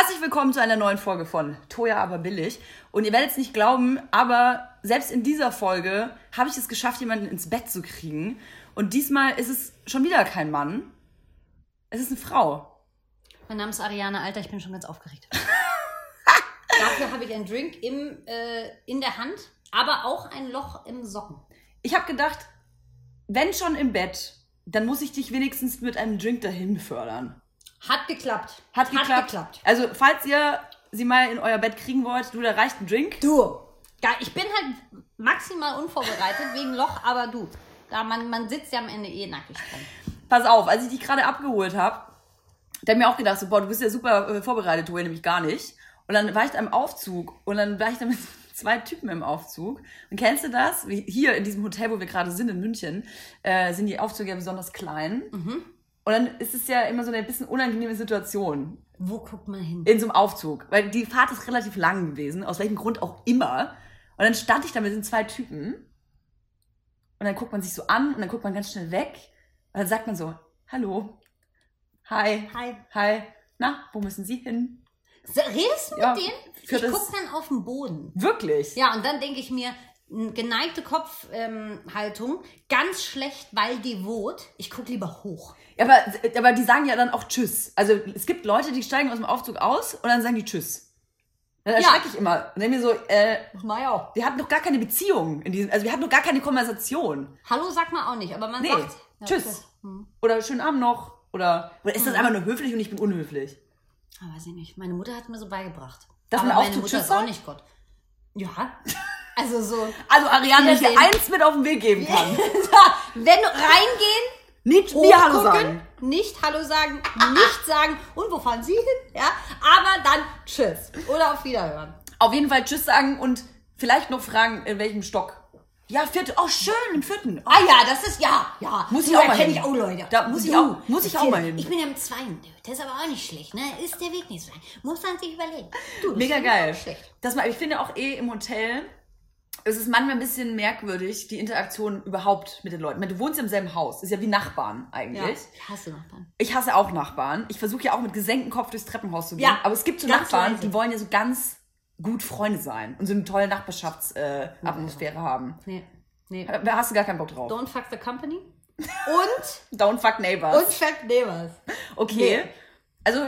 Herzlich willkommen zu einer neuen Folge von Toja aber billig. Und ihr werdet es nicht glauben, aber selbst in dieser Folge habe ich es geschafft, jemanden ins Bett zu kriegen. Und diesmal ist es schon wieder kein Mann. Es ist eine Frau. Mein Name ist Ariane Alter, ich bin schon ganz aufgeregt. Dafür habe ich einen Drink im, äh, in der Hand, aber auch ein Loch im Socken. Ich habe gedacht, wenn schon im Bett, dann muss ich dich wenigstens mit einem Drink dahin befördern. Hat geklappt. Hat geklappt. Also, falls ihr sie mal in euer Bett kriegen wollt, du, da reicht ein Drink. Du. Ja, ich bin halt maximal unvorbereitet wegen Loch, aber du. Da man, man sitzt ja am Ende eh nackig dran. Pass auf, als ich dich gerade abgeholt habe, da hab mir auch gedacht, so, boah, du bist ja super äh, vorbereitet, du nämlich gar nicht. Und dann war ich da im Aufzug und dann war ich da mit zwei Typen im Aufzug. Und kennst du das? Hier in diesem Hotel, wo wir gerade sind, in München, äh, sind die Aufzüge ja besonders klein. Und dann ist es ja immer so eine bisschen unangenehme Situation Wo guckt man hin? in so einem Aufzug. Weil die Fahrt ist relativ lang gewesen, aus welchem Grund auch immer. Und dann stand ich da mit den zwei Typen. Und dann guckt man sich so an und dann guckt man ganz schnell weg. Und dann sagt man so, hallo, hi, Hi. hi, na, wo müssen Sie hin? Redest du mit Ja, denen? Ich das- guck dann auf den Boden. Wirklich? Ja, und dann denke ich mir, geneigte Kopfhaltung, ähm, ganz schlecht, weil devot. Ich guck lieber hoch. Ja, aber, aber die sagen ja dann auch Tschüss. Also es gibt Leute, die steigen aus dem Aufzug aus und dann sagen die Tschüss. Dann Ja. erschrecke ich immer. Und denke mir so, äh, mach auch. wir hatten doch gar keine Beziehung in diesem, also wir hatten doch gar keine Konversation. Hallo sagt man auch nicht, aber man Nee. sagt ja, Tschüss. Hm. Oder schönen Abend noch. Oder, oder ist das einfach nur höflich und ich bin unhöflich? Ah, weiß ich nicht. Meine Mutter hat mir so beigebracht. Dass aber man auch meine Mutter Tschüss ist auch nicht Gott. Ja. Also so. Also Ariane, ich dir eins mit auf den Weg geben kann. Wenn reingehen, Nicht mir Hallo sagen. nicht Hallo sagen, nicht sagen, und wo fahren Sie hin? Ja, aber dann Tschüss. Oder auf Wiederhören. Auf jeden Fall Tschüss sagen und vielleicht noch fragen, in welchem Stock. Ja, vierte. Oh, schön, im vierten. Oh, Ah ja, das ist ja, ja. Muss ich Du, auch mal hin. ich auch Leute. Da muss ich Du, auch- muss ich auch mal hin. Ich bin ja im zweiten. Das ist aber auch nicht schlecht, ne? Ist der Weg nicht so lang. Muss man sich überlegen. Du, Mega ich geil. Das mal, ich finde auch eh im Hotel, es ist manchmal ein bisschen merkwürdig, die Interaktion überhaupt mit den Leuten. Du wohnst ja im selben Haus, ist ja wie Nachbarn Ja, eigentlich. ich hasse Nachbarn. Ich hasse auch Nachbarn. Ich versuche ja auch mit gesenktem Kopf durchs Treppenhaus zu gehen. Ja, aber es gibt so Nachbarn, leise. die wollen ja so ganz gut Freunde sein und so eine tolle Nachbarschaftsatmosphäre äh, Atmosphäre haben. Nee, nee. Da hast du gar keinen Bock drauf. Don't fuck the company. Und, Don't fuck neighbors. und fuck neighbors. okay. Nee. Also,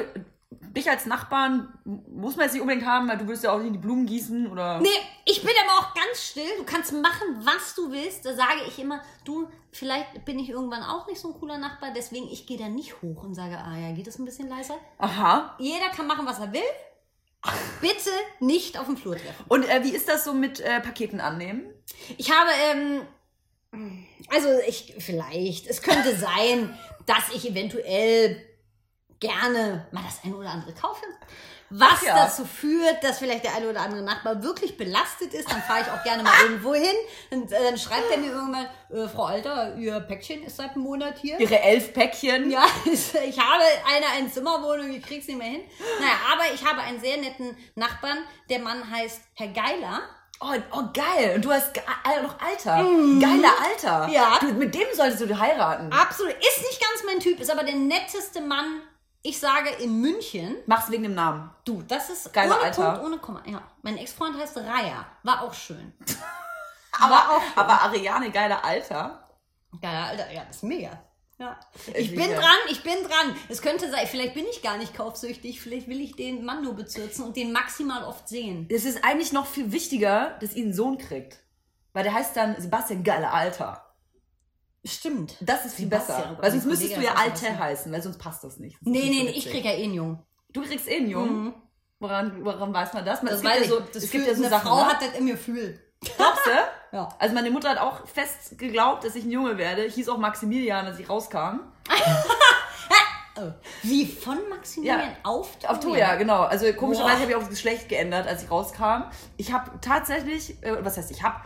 dich als Nachbarn muss man jetzt nicht unbedingt haben, weil du willst ja auch nicht die Blumen gießen oder. Nee, ich bin aber auch ganz still. Du kannst machen, was du willst. Da sage ich immer, du, vielleicht bin ich irgendwann auch nicht so ein cooler Nachbar, deswegen ich gehe da nicht hoch und sage, ah ja, geht das ein bisschen leiser? Aha. Jeder kann machen, was er will. Bitte nicht auf dem Flur treffen. Und äh, wie ist das so mit äh, Paketen annehmen? Ich habe, ähm, also ich, vielleicht, es könnte sein, dass ich eventuell gerne mal das eine oder andere kaufe. Was ja. dazu führt, dass vielleicht der eine oder andere Nachbar wirklich belastet ist, dann fahre ich auch gerne mal irgendwo hin. Und äh, dann schreibt er mir irgendwann, äh, Frau Alter, Ihr Päckchen ist seit einem Monat hier. Ihre elf Päckchen? Ja, ich habe eine Einzimmerwohnung, ich krieg's nicht mehr hin. Naja, aber ich habe einen sehr netten Nachbarn. Der Mann heißt Herr Geiler. Oh, oh, geil. Und du hast äh, noch Alter. Geiler Alter. Ja. Du, mit dem solltest du heiraten. Absolut. Ist nicht ganz mein Typ, ist aber der netteste Mann, ich sage, in München. Mach's wegen dem Namen. Du, das ist Geiler ohne Alter. Punkt, ohne Komma. Ja. Mein Ex-Freund heißt Raya. War auch schön. Aber, aber Ariane, geiler Alter. Geiler Alter, ja, das ist mega. Ja. Ich bin dran, ich bin dran. Es könnte sein, vielleicht bin ich gar nicht kaufsüchtig, vielleicht will ich den Mann nur bezirzen und den maximal oft sehen. Es ist eigentlich noch viel wichtiger, dass ihr einen Sohn kriegt. Weil der heißt dann Sebastian Geiler Alter. Stimmt. Das ist viel besser. Weil sonst müsstest du ja Alte heißen, weil sonst passt das nicht. Das Nee, nicht nee, nee, ich krieg ja eh einen Jungen. Du kriegst eh einen Jungen. Woran, woran weiß man das? Man, Das es gibt ja so. Das es gibt ja so eine Sachen. Frau ne? hat das im Gefühl. Glaubst du? Ja. Also meine Mutter hat auch fest geglaubt, dass ich ein Junge werde. Ich hieß auch Maximilian, als ich rauskam. Oh. Wie von Maximilian Ja. auf Auf Toja, genau. Also komischerweise habe ich auch das Geschlecht geändert, als ich rauskam. Ich habe tatsächlich, äh, was heißt ich habe,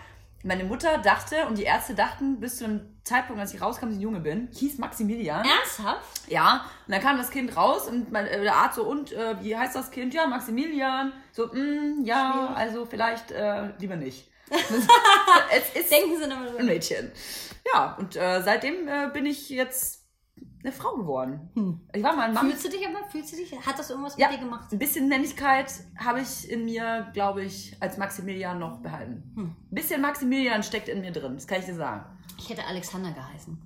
meine Mutter dachte und die Ärzte dachten bis zu dem Zeitpunkt, als ich rauskam, dass ich ein Junge bin, hieß Maximilian. Ernsthaft? Ja, und dann kam das Kind raus und mein, äh, der Arzt so, und äh, wie heißt das Kind? Ja, Maximilian. So, mm, ja, Schwierig. also vielleicht äh, lieber nicht. es ist Denken Sie nochmal ein. Mädchen. Ja, und äh, seitdem äh, bin ich jetzt eine Frau geworden. Hm. Ich war mal ein Mann. Fühlst du dich aber, fühlst du dich, hat das irgendwas Ja. mit dir gemacht? Ein bisschen Männlichkeit habe ich in mir, glaube ich, als Maximilian noch behalten. Hm. Ein bisschen Maximilian steckt in mir drin, das kann ich dir sagen. Ich hätte Alexander geheißen.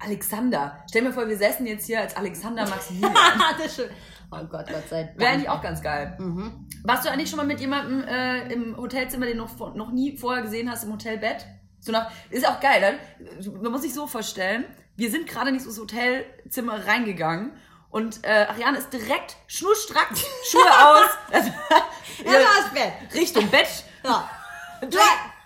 Alexander. Stell mir vor, wir säßen jetzt hier als Alexander Maximilian. das ist schön. Oh Gott, Gott sei Dank. Wäre eigentlich auch ganz geil. Mhm. Warst du eigentlich schon mal mit jemandem äh, im Hotelzimmer, den du noch, noch nie vorher gesehen hast, im Hotelbett? So nach, ist auch geil, ne? Man muss sich so vorstellen, wir sind gerade nicht so ins Hotelzimmer reingegangen und äh, Ariane ist direkt schnurstracks, Schuhe aus, also, Ja, da ist Bett. Richtung Bett. Ja. Du,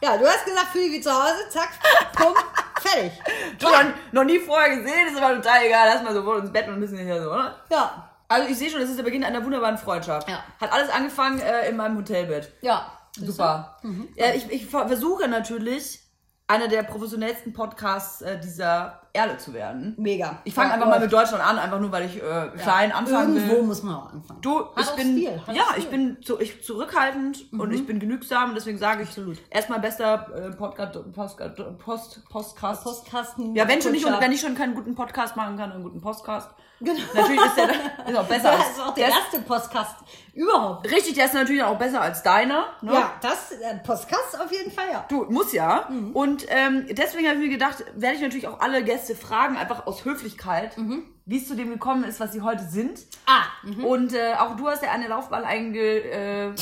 ja, du hast gesagt, fühl wie zu Hause, zack, bumm, fertig. Du noch, noch nie vorher gesehen, ist aber total egal. Lass mal sofort ins Bett und müssen hier so, oder? Ja, Also ich sehe schon, das ist der Beginn einer wunderbaren Freundschaft. Ja. Hat alles angefangen äh, in meinem Hotelbett. ja. Super. Ja, ich, ich ver- versuche natürlich, einer der professionellsten Podcasts äh, dieser Erde zu werden. Mega. Ich fange einfach mal mit Deutschland an, einfach nur, weil ich äh, klein anfangen Irgendwo will. muss man auch anfangen. Du, Hat ich auch bin, hat ja, ich bin zu, ich zurückhaltend und ich bin genügsam deswegen sage ich Absolut. erstmal bester äh, Podcast, Post, Post, Postcast. Postkasten. ja, wenn schon nicht und wenn ich schon keinen guten Podcast machen kann, einen guten Podcast. Genau. Natürlich ist der ist auch besser. Das als- ist auch der der erste Postkast überhaupt. richtig, der ist natürlich auch besser als deiner. Ne? Ja, das äh, Postkast auf jeden Fall, ja. Du, muss ja. Mhm. Und ähm, deswegen habe ich mir gedacht, werde ich natürlich auch alle Gäste fragen, einfach aus Höflichkeit, Mhm. wie es zu dem gekommen ist, was sie heute sind. Ah, Und äh, auch du hast ja eine Laufbahn einge, äh, ja,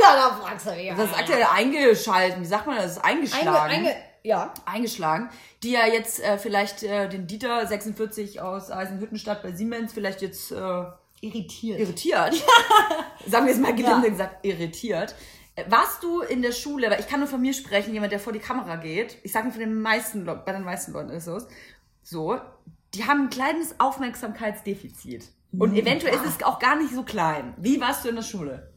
da fragst du mich. das ist aktuell eingeschalten, wie sagt man das? Eingeschlagen. Einge, einge, ja. eingeschlagen, die ja jetzt äh, vielleicht äh, den Dieter 46 aus Eisenhüttenstadt bei Siemens vielleicht jetzt äh, Irritiert. irritiert. Sagen wir es mal gelinde Ja. gesagt, irritiert. Äh, Warst du in der Schule, weil ich kann nur von mir sprechen, jemand, der vor die Kamera geht, ich sage von den meisten Leuten, bei den meisten Leuten ist es so, die haben ein kleines Aufmerksamkeitsdefizit. Und eventuell ist es auch gar nicht so klein. Wie warst du in der Schule?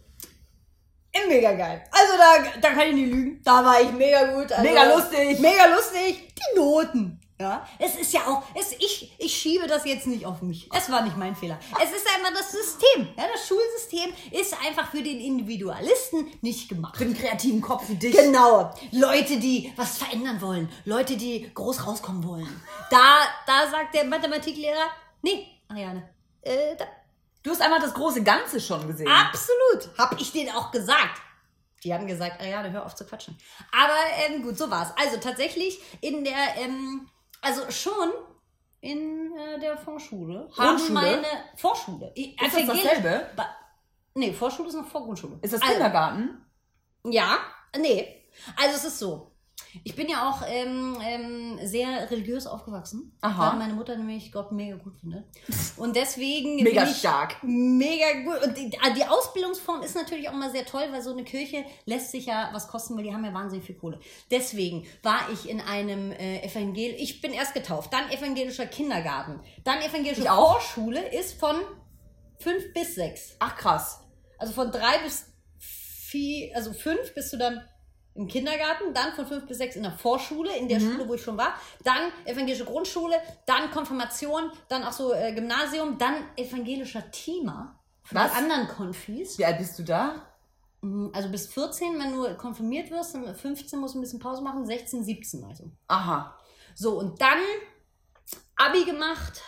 Mega geil. Also da, da kann ich nicht lügen. Da war ich mega gut. Also, Mega lustig. Mega lustig. Die Noten. Ja, es ist ja auch, es, ich, ich schiebe das jetzt nicht auf mich. Es war nicht mein Fehler. Es ist einfach das System. Ja, das Schulsystem ist einfach für den Individualisten nicht gemacht. Für den kreativen Kopf wie dich. Genau. Leute, die was verändern wollen. Leute, die groß rauskommen wollen. Da, da sagt der Mathematiklehrer, nee, Ariane, äh, da, Du hast einfach das große Ganze schon gesehen. Absolut. Hab ich denen auch gesagt. Die haben gesagt, Ariane, hör auf zu quatschen. Aber ähm, gut, so war's. Also tatsächlich in der, ähm, also schon in äh, der Vorschule haben Grundschule? meine Vorschule. Ist das evangelisch- dasselbe? Ba nee, Vorschule ist noch vor Grundschule. Ist das also, Kindergarten? Ja, nee. Also es ist so. Ich bin ja auch ähm, ähm, sehr religiös aufgewachsen, Aha. weil meine Mutter nämlich Gott mega gut findet. Und deswegen Mega stark. Mega gut. Und die, die Ausbildungsform ist natürlich auch mal sehr toll, weil so eine Kirche lässt sich ja was kosten, weil die haben ja wahnsinnig viel Kohle. Deswegen war ich in einem äh, Evangel... Ich bin erst getauft, dann evangelischer Kindergarten, dann evangelische. Vorschule ist von fünf bis sechs. Ach krass. Also von drei bis vier, also fünf bist du dann im Kindergarten, dann von fünf bis sechs in der Vorschule, in der Schule, wo ich schon war, dann evangelische Grundschule, dann Konfirmation, dann auch so äh, Gymnasium, dann evangelischer Thema Was? anderen Konfis. Wie alt bist du da? Mhm, Also bis 14, wenn du konfirmiert wirst, dann 15 musst du ein bisschen Pause machen, 16, 17 also. Aha. So, und dann Abi gemacht,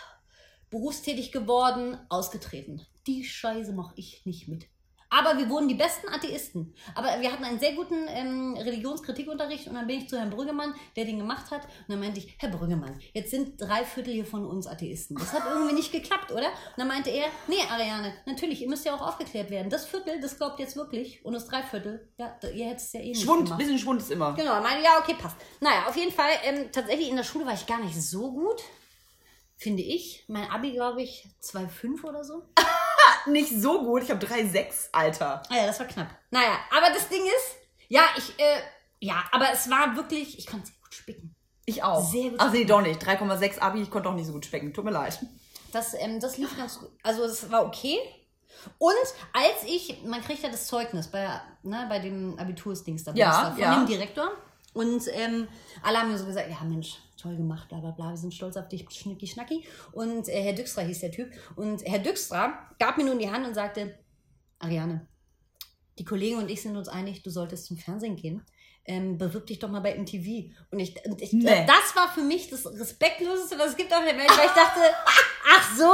berufstätig geworden, ausgetreten. Die Scheiße mache ich nicht mit. Aber wir wurden die besten Atheisten. Aber wir hatten einen sehr guten ähm, Religionskritik-Unterricht und dann bin ich zu Herrn Brüggemann, der den gemacht hat. Und dann meinte ich, Herr Brüggemann, jetzt sind drei Viertel hier von uns Atheisten. Das hat irgendwie nicht geklappt, oder? Und dann meinte er, nee, Ariane, natürlich, ihr müsst ja auch aufgeklärt werden. Das Viertel, das glaubt jetzt wirklich. Und das Dreiviertel, ja, ihr hättet es ja eh nicht Schwund, gemacht. bisschen Schwund ist immer. Genau, meine, ja, okay, passt. Naja, auf jeden Fall, ähm, tatsächlich in der Schule war ich gar nicht so gut, finde ich. Mein Abi, glaube ich, 2,5 oder so. Nicht so gut, ich habe 3,6, Alter. Ah ja, das war knapp. Naja, aber das Ding ist, ja, ich, äh, ja, aber es war wirklich, ich konnte sehr gut spicken. Ich auch. Sehr gut. Ach nee, doch nicht. 3,6 Abi, ich konnte auch nicht so gut specken. Tut mir leid. Das, ähm, das lief ganz gut. Also es war okay. Und als ich, man kriegt ja das Zeugnis bei, ne, bei dem Abitursdings da, Ja, von ja. dem Direktor. Und ähm, alle haben mir so gesagt, ja Mensch, toll gemacht, bla bla bla, wir sind stolz auf dich, schnicki schnacki. Und äh, Herr Düxtra hieß der Typ. Und Herr Düxtra gab mir nun die Hand und sagte, Ariane, die Kollegen und ich sind uns einig, du solltest zum Fernsehen gehen. ähm, bewirb dich doch mal bei MTV. Und ich, und ich Nee. das war für mich das Respektloseste, was es gibt auf der Welt, weil ich dachte, ach so,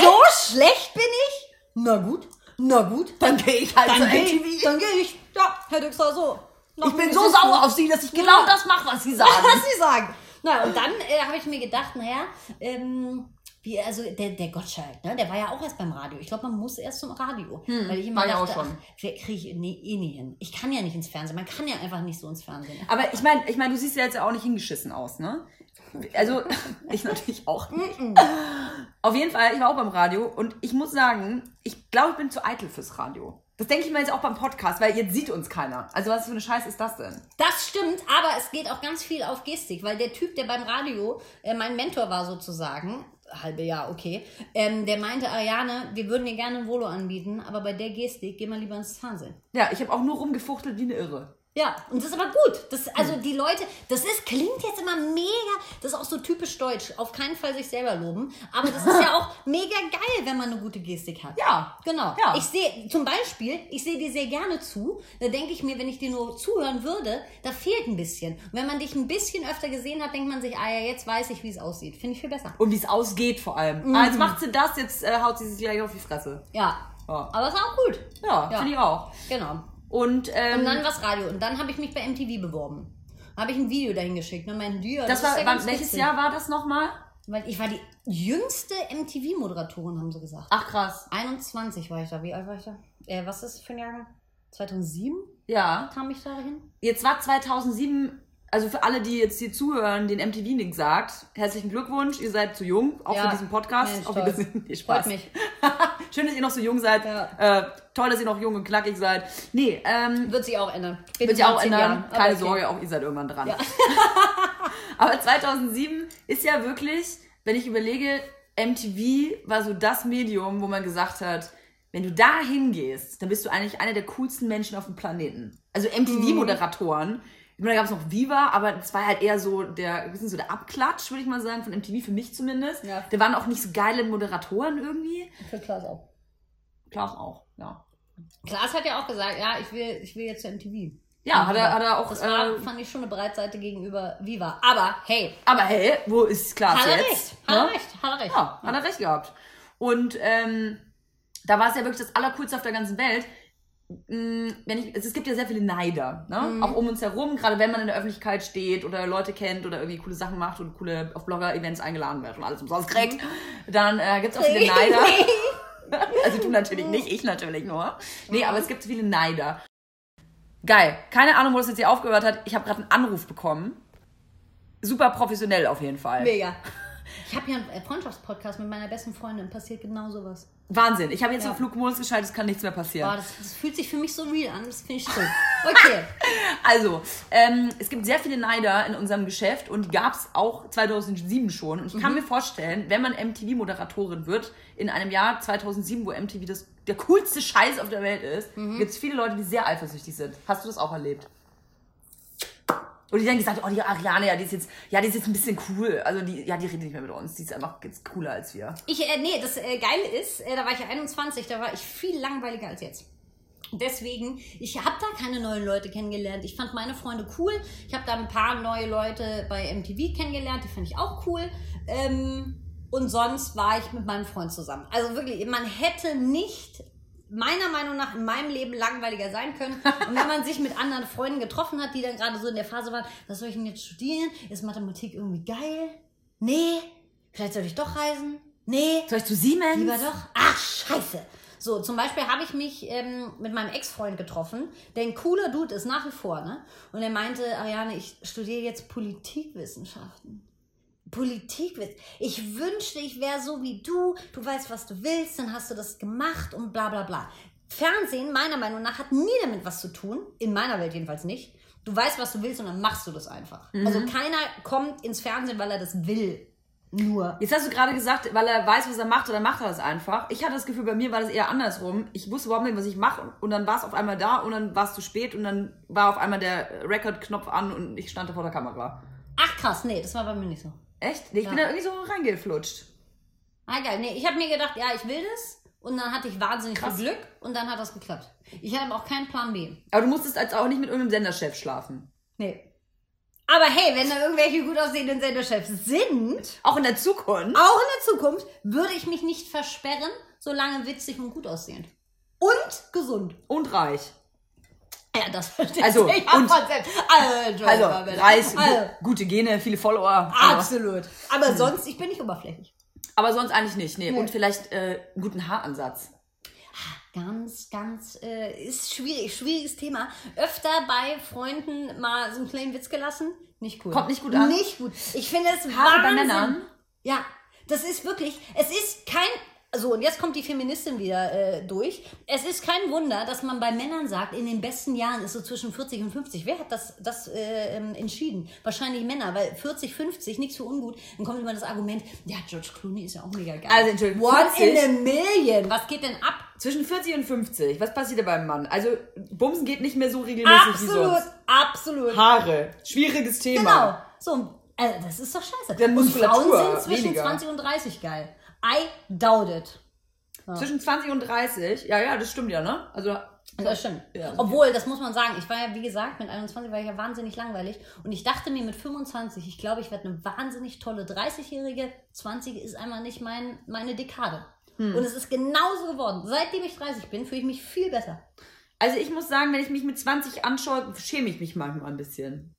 so schlecht bin ich? Na gut, na gut. Dann gehe ich halt Dann zu MTV. ich, dann gehe ich. Ja, Herr Dixer, so. Ich bin so sauer auf sie, dass ich genau das mache, was sie sagen. was sie sagen. Na, und dann äh, habe ich mir gedacht, naja, ähm, wie, also der, der Gottschalk, ne, der war ja auch erst beim Radio. Ich glaube, man muss erst zum Radio. weil ich immer war ja auch dachte, schon. kriege ich nee, eh nie hin. Ich kann ja nicht ins Fernsehen. Man kann ja einfach nicht so ins Fernsehen. Aber ich meine, ich mein, du siehst ja jetzt auch nicht hingeschissen aus, ne? Also, ich natürlich auch nicht. Auf jeden Fall, ich war auch beim Radio und ich muss sagen, ich glaube, ich bin zu eitel fürs Radio. Das denke ich mir jetzt auch beim Podcast, weil jetzt sieht uns keiner. Also, was für eine Scheiße ist das denn? Das stimmt, aber es geht auch ganz viel auf Gestik, weil der Typ, der beim Radio äh, mein Mentor war sozusagen, halbe Jahr, okay, ähm, der meinte, Ariane, wir würden dir gerne ein Volo anbieten, aber bei der Gestik geh mal lieber ins Fernsehen. Ja, ich habe auch nur rumgefuchtelt wie eine Irre. Ja, und das ist aber gut. Das, also die Leute, das ist, klingt jetzt immer mega, das ist auch so typisch deutsch. Auf keinen Fall sich selber loben. Aber das ist ja auch mega geil, wenn man eine gute Gestik hat. Ja. Genau. Ja. Ich sehe, zum Beispiel, ich sehe dir sehr gerne zu. Da denke ich mir, wenn ich dir nur zuhören würde, da fehlt ein bisschen. Und wenn man dich ein bisschen öfter gesehen hat, denkt man sich, ah ja, jetzt weiß ich, wie es aussieht. Finde ich viel besser. Und wie es ausgeht vor allem. Ah, jetzt macht sie das, jetzt äh, haut sie sich gleich auf die Fresse. Ja. Ja. Aber es ist auch gut. Ja, Ja. finde ich auch. Genau. Und, ähm, Und dann was Radio. Und dann habe ich mich bei MTV beworben. Habe ich ein Video dahin geschickt. Und meinten, die, ja, das ist war, ja ganz welches witzig. Jahr war das nochmal? Weil ich war die jüngste MTV-Moderatorin, haben sie gesagt. Ach krass. 21 war ich da. Wie alt war ich da? Äh, was ist das für ein Jahrgang? 2007 Ja. kam ich da hin. Jetzt war 2007, also für alle, die jetzt hier zuhören, den MTV nicht sagt, herzlichen Glückwunsch, ihr seid zu jung, auch Ja. für diesen Podcast. Mensch, bisschen nee, Spaß. Freut mich. Schön, dass ihr noch so jung seid. Ja. Äh, toll, dass ihr noch jung und knackig seid. Nee, ähm, Wird sich auch ändern. wird sich auch in 10 ändern. Jahren. Keine okay. Sorge, auch ihr seid irgendwann dran. Ja. Aber 2007 ist ja wirklich, wenn ich überlege, MTV war so das Medium, wo man gesagt hat, wenn du da hingehst, dann bist du eigentlich einer der coolsten Menschen auf dem Planeten. Also MTV-Moderatoren. Ich meine, da gab es noch Viva, aber das war halt eher so der, bisschen so der Abklatsch, würde ich mal sagen, von MTV, für mich zumindest. Ja. Da waren auch nicht so geile Moderatoren irgendwie. Für Klaas auch. Klaas auch, ja. Klaas hat ja auch gesagt, ja, ich will, ich will jetzt zur MTV. Ja, hat er, hat er auch. Das war, äh, fand ich schon eine Breitseite gegenüber Viva. Aber hey, aber hey, wo ist Klaas hat er jetzt? recht. Hat er Ne? recht. Hat er recht. Ja, hat er recht gehabt. Und ähm, da war es ja wirklich das Allercoolste auf der ganzen Welt. Mm, Wenn ich, es, es gibt ja sehr viele Neider, ne? Mhm. auch um uns herum, gerade wenn man in der Öffentlichkeit steht oder Leute kennt oder irgendwie coole Sachen macht und coole auf Blogger-Events eingeladen wird und alles umsonst kriegt, Mhm. dann äh, gibt es auch viele Neider. also du natürlich nicht, ich natürlich nur. Nee, aber es gibt viele Neider. Geil. Keine Ahnung, wo das jetzt hier aufgehört hat. Ich habe gerade einen Anruf bekommen. Super professionell auf jeden Fall. Mega. Ich habe ja einen äh, Freundschaftspodcast mit meiner besten Freundin. Passiert genau sowas. Wahnsinn. Ich habe jetzt Ja. den Flugmodus geschaltet, es kann nichts mehr passieren. Boah, das, das fühlt sich für mich so real an. Das finde ich toll. Okay. Also, ähm, es gibt sehr viele Neider in unserem Geschäft und die gab es auch 2007 schon. Und ich Mhm. kann mir vorstellen, wenn man MTV-Moderatorin wird, in einem Jahr 2007, wo MTV das, der coolste Scheiß auf der Welt ist, Mhm. gibt es viele Leute, die sehr eifersüchtig sind. Hast du das auch erlebt? Und die dann gesagt, oh, die Ariane, ja, die ist jetzt, ja, die ist jetzt ein bisschen cool. Also die, ja, die redet nicht mehr mit uns. Die ist einfach jetzt cooler als wir. Ich, äh, nee, das äh, Geile ist, äh, da war ich ja 21, da war ich viel langweiliger als jetzt. Deswegen, ich habe da keine neuen Leute kennengelernt. Ich fand meine Freunde cool. Ich habe da ein paar neue Leute bei MTV kennengelernt, die fand ich auch cool. Ähm, und sonst war ich mit meinem Freund zusammen. Also wirklich, man hätte nicht meiner Meinung nach in meinem Leben langweiliger sein können. Und wenn man sich mit anderen Freunden getroffen hat, die dann gerade so in der Phase waren, was soll ich denn jetzt studieren? Ist Mathematik irgendwie geil? Nee. Vielleicht soll ich doch reisen? Nee. Soll ich zu Siemens? Lieber doch. Ach, scheiße. So, zum Beispiel habe ich mich ähm, mit meinem Ex-Freund getroffen, der ein cooler Dude ist, nach wie vor, ne? Und er meinte, Ariane, ich studiere jetzt Politikwissenschaften. Politikwissen. Ich wünschte, ich wäre so wie du. Du weißt, was du willst, dann hast du das gemacht und bla bla bla. Fernsehen, meiner Meinung nach, hat nie damit was zu tun. In meiner Welt jedenfalls nicht. Du weißt, was du willst und dann machst du das einfach. Also keiner kommt ins Fernsehen, weil er das will. Nur. Jetzt hast du gerade gesagt, weil er weiß, was er macht, oder macht er das einfach. Ich hatte das Gefühl, bei mir war das eher andersrum. Ich wusste überhaupt nicht, was ich mache und dann war es auf einmal da und dann war es zu spät und dann war auf einmal der Record-Knopf an und ich stand da vor der Kamera. Ach krass, nee, das war bei mir nicht so. Echt? Nee, ich bin Ja. da irgendwie so reingeflutscht. Ah, geil. Nee, ich habe mir gedacht, ja, ich will das. Und dann hatte ich wahnsinnig Krass. viel Glück und dann hat das geklappt. Ich hatte aber auch keinen Plan B. Aber du musstest als auch nicht mit irgendeinem Senderchef schlafen. Nee. Aber hey, wenn da irgendwelche gut aussehenden Sendechefs sind, Auch in der Zukunft. auch in der Zukunft, würde ich mich nicht versperren, solange witzig und gut aussehend. Und gesund. Und reich. Ja, das verstehe Also, ich ja und-. Also, Also, reich, Also, gu gute Gene, viele Follower. Aber, absolut. Aber sonst, ich bin nicht oberflächlich. aber sonst eigentlich nicht. Nee. Nee. Und vielleicht äh, einen guten Haaransatz. Ganz, ganz, äh, ist schwierig, schwieriges Thema. Öfter bei Freunden mal so einen kleinen Witz gelassen. Nicht cool. Kommt nicht gut an? Nicht gut. Ich finde es Haare bei Wahnsinn. Männern? Ja, das ist wirklich, es ist kein, so und jetzt kommt die Feministin wieder äh, durch. Es ist kein Wunder, dass man bei Männern sagt, in den besten Jahren ist so zwischen 40 und 50. Wer hat das, das äh, ähm, entschieden? Wahrscheinlich Männer, weil 40, 50, nichts für ungut. Dann kommt immer das Argument, ja, George Clooney ist ja auch mega geil. Also, Entschuldigung, One 40? in a million. Was geht denn ab? Zwischen 40 und 50. Was passiert da beim Mann? Also, Bumsen geht nicht mehr so regelmäßig wie Absolut, sonst. absolut. Haare. Schwieriges Thema. Genau. So, also das ist doch scheiße. Dann und Frauen sind zwischen weniger. 20 und 30 geil. I doubt it. Zwischen 20 und 30. Ja, ja, das stimmt ja, ne? Also, Das stimmt. Ja. Obwohl, das muss man sagen, ich war ja, wie gesagt, mit 21 war ich ja wahnsinnig langweilig. Und ich dachte mir mit 25, ich glaube, ich werde eine wahnsinnig tolle 30-Jährige. 20 ist einmal nicht mein, meine Dekade. Hm. Und es ist genauso geworden. Seitdem ich 30 bin, fühle ich mich viel besser. also ich muss sagen, wenn ich mich mit 20 anschaue, schäme ich mich manchmal ein bisschen.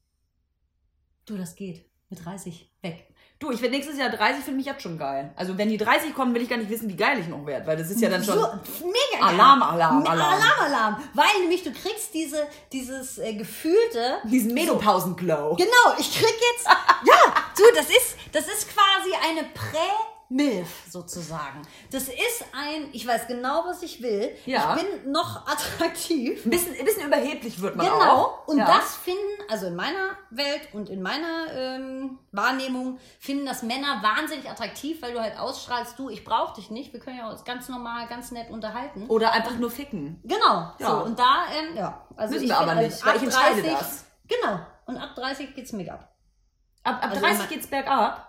Du, das geht. Mit 30 weg. Du, ich werde nächstes Jahr 30, finde mich jetzt schon geil. Also wenn die 30 kommen, will ich gar nicht wissen, wie geil ich noch werde, weil das ist ja dann schon So, mega geil. Alarm, Alarm, Alarm. Alarm, Alarm. Weil nämlich du kriegst diese, dieses äh, gefühlte. diesen Menopausen-Glow. Genau, ich krieg jetzt. ja, du, das ist, das ist quasi eine Prä-Milf sozusagen. Das ist ein, ich weiß genau, was ich will. Ja. Ich bin noch attraktiv. Ein bisschen, ein bisschen überheblich wird man Genau. auch. Und ja. das finden, also in meiner Welt und in meiner ähm, Wahrnehmung, finden das Männer wahnsinnig attraktiv, weil du halt ausstrahlst, du, ich brauch dich nicht. Wir können ja uns ganz normal, ganz nett unterhalten. Oder einfach nur ficken. Genau. Ja. So, und da, ähm, ja. Also Müssen ich wir aber nicht, weil ich entscheide das. Genau. Und ab 30 geht's mega ab. Ab, ab Also 30 man- geht's bergab.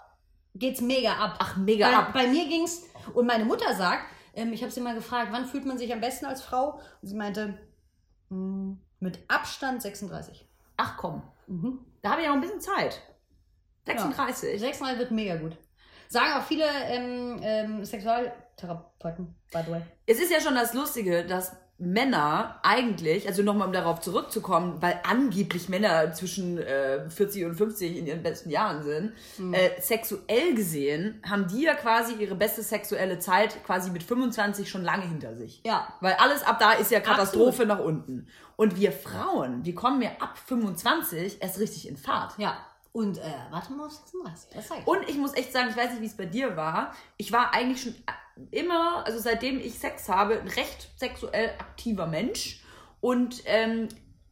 Geht's mega ab. Ach, mega bei, ab. Bei mir ging's, und meine Mutter sagt, ähm, ich habe sie mal gefragt, wann fühlt man sich am besten als Frau? Und sie meinte, "Mm, mit Abstand 36. Ach komm, Mhm. da habe ich ja noch ein bisschen Zeit. 36. 36 wird mega gut. Sagen auch viele ähm, ähm, Sexualtherapeuten, by the way. Es ist ja schon das Lustige, dass Männer eigentlich, also nochmal um darauf zurückzukommen, weil angeblich Männer zwischen äh, 40 und 50 in ihren besten Jahren sind, Mhm. äh, sexuell gesehen haben die ja quasi ihre beste sexuelle Zeit quasi mit 25 schon lange hinter sich. Ja. Weil alles ab da ist ja Katastrophe nach unten. Und wir Frauen, die kommen ja ab 25 erst richtig in Fahrt. Ja. Und äh, warte mal auf 36. Das zeigt. Und ich muss echt sagen, ich weiß nicht, wie es bei dir war. Ich war eigentlich schon immer, also seitdem ich Sex habe, ein recht sexuell aktiver Mensch. Und ähm,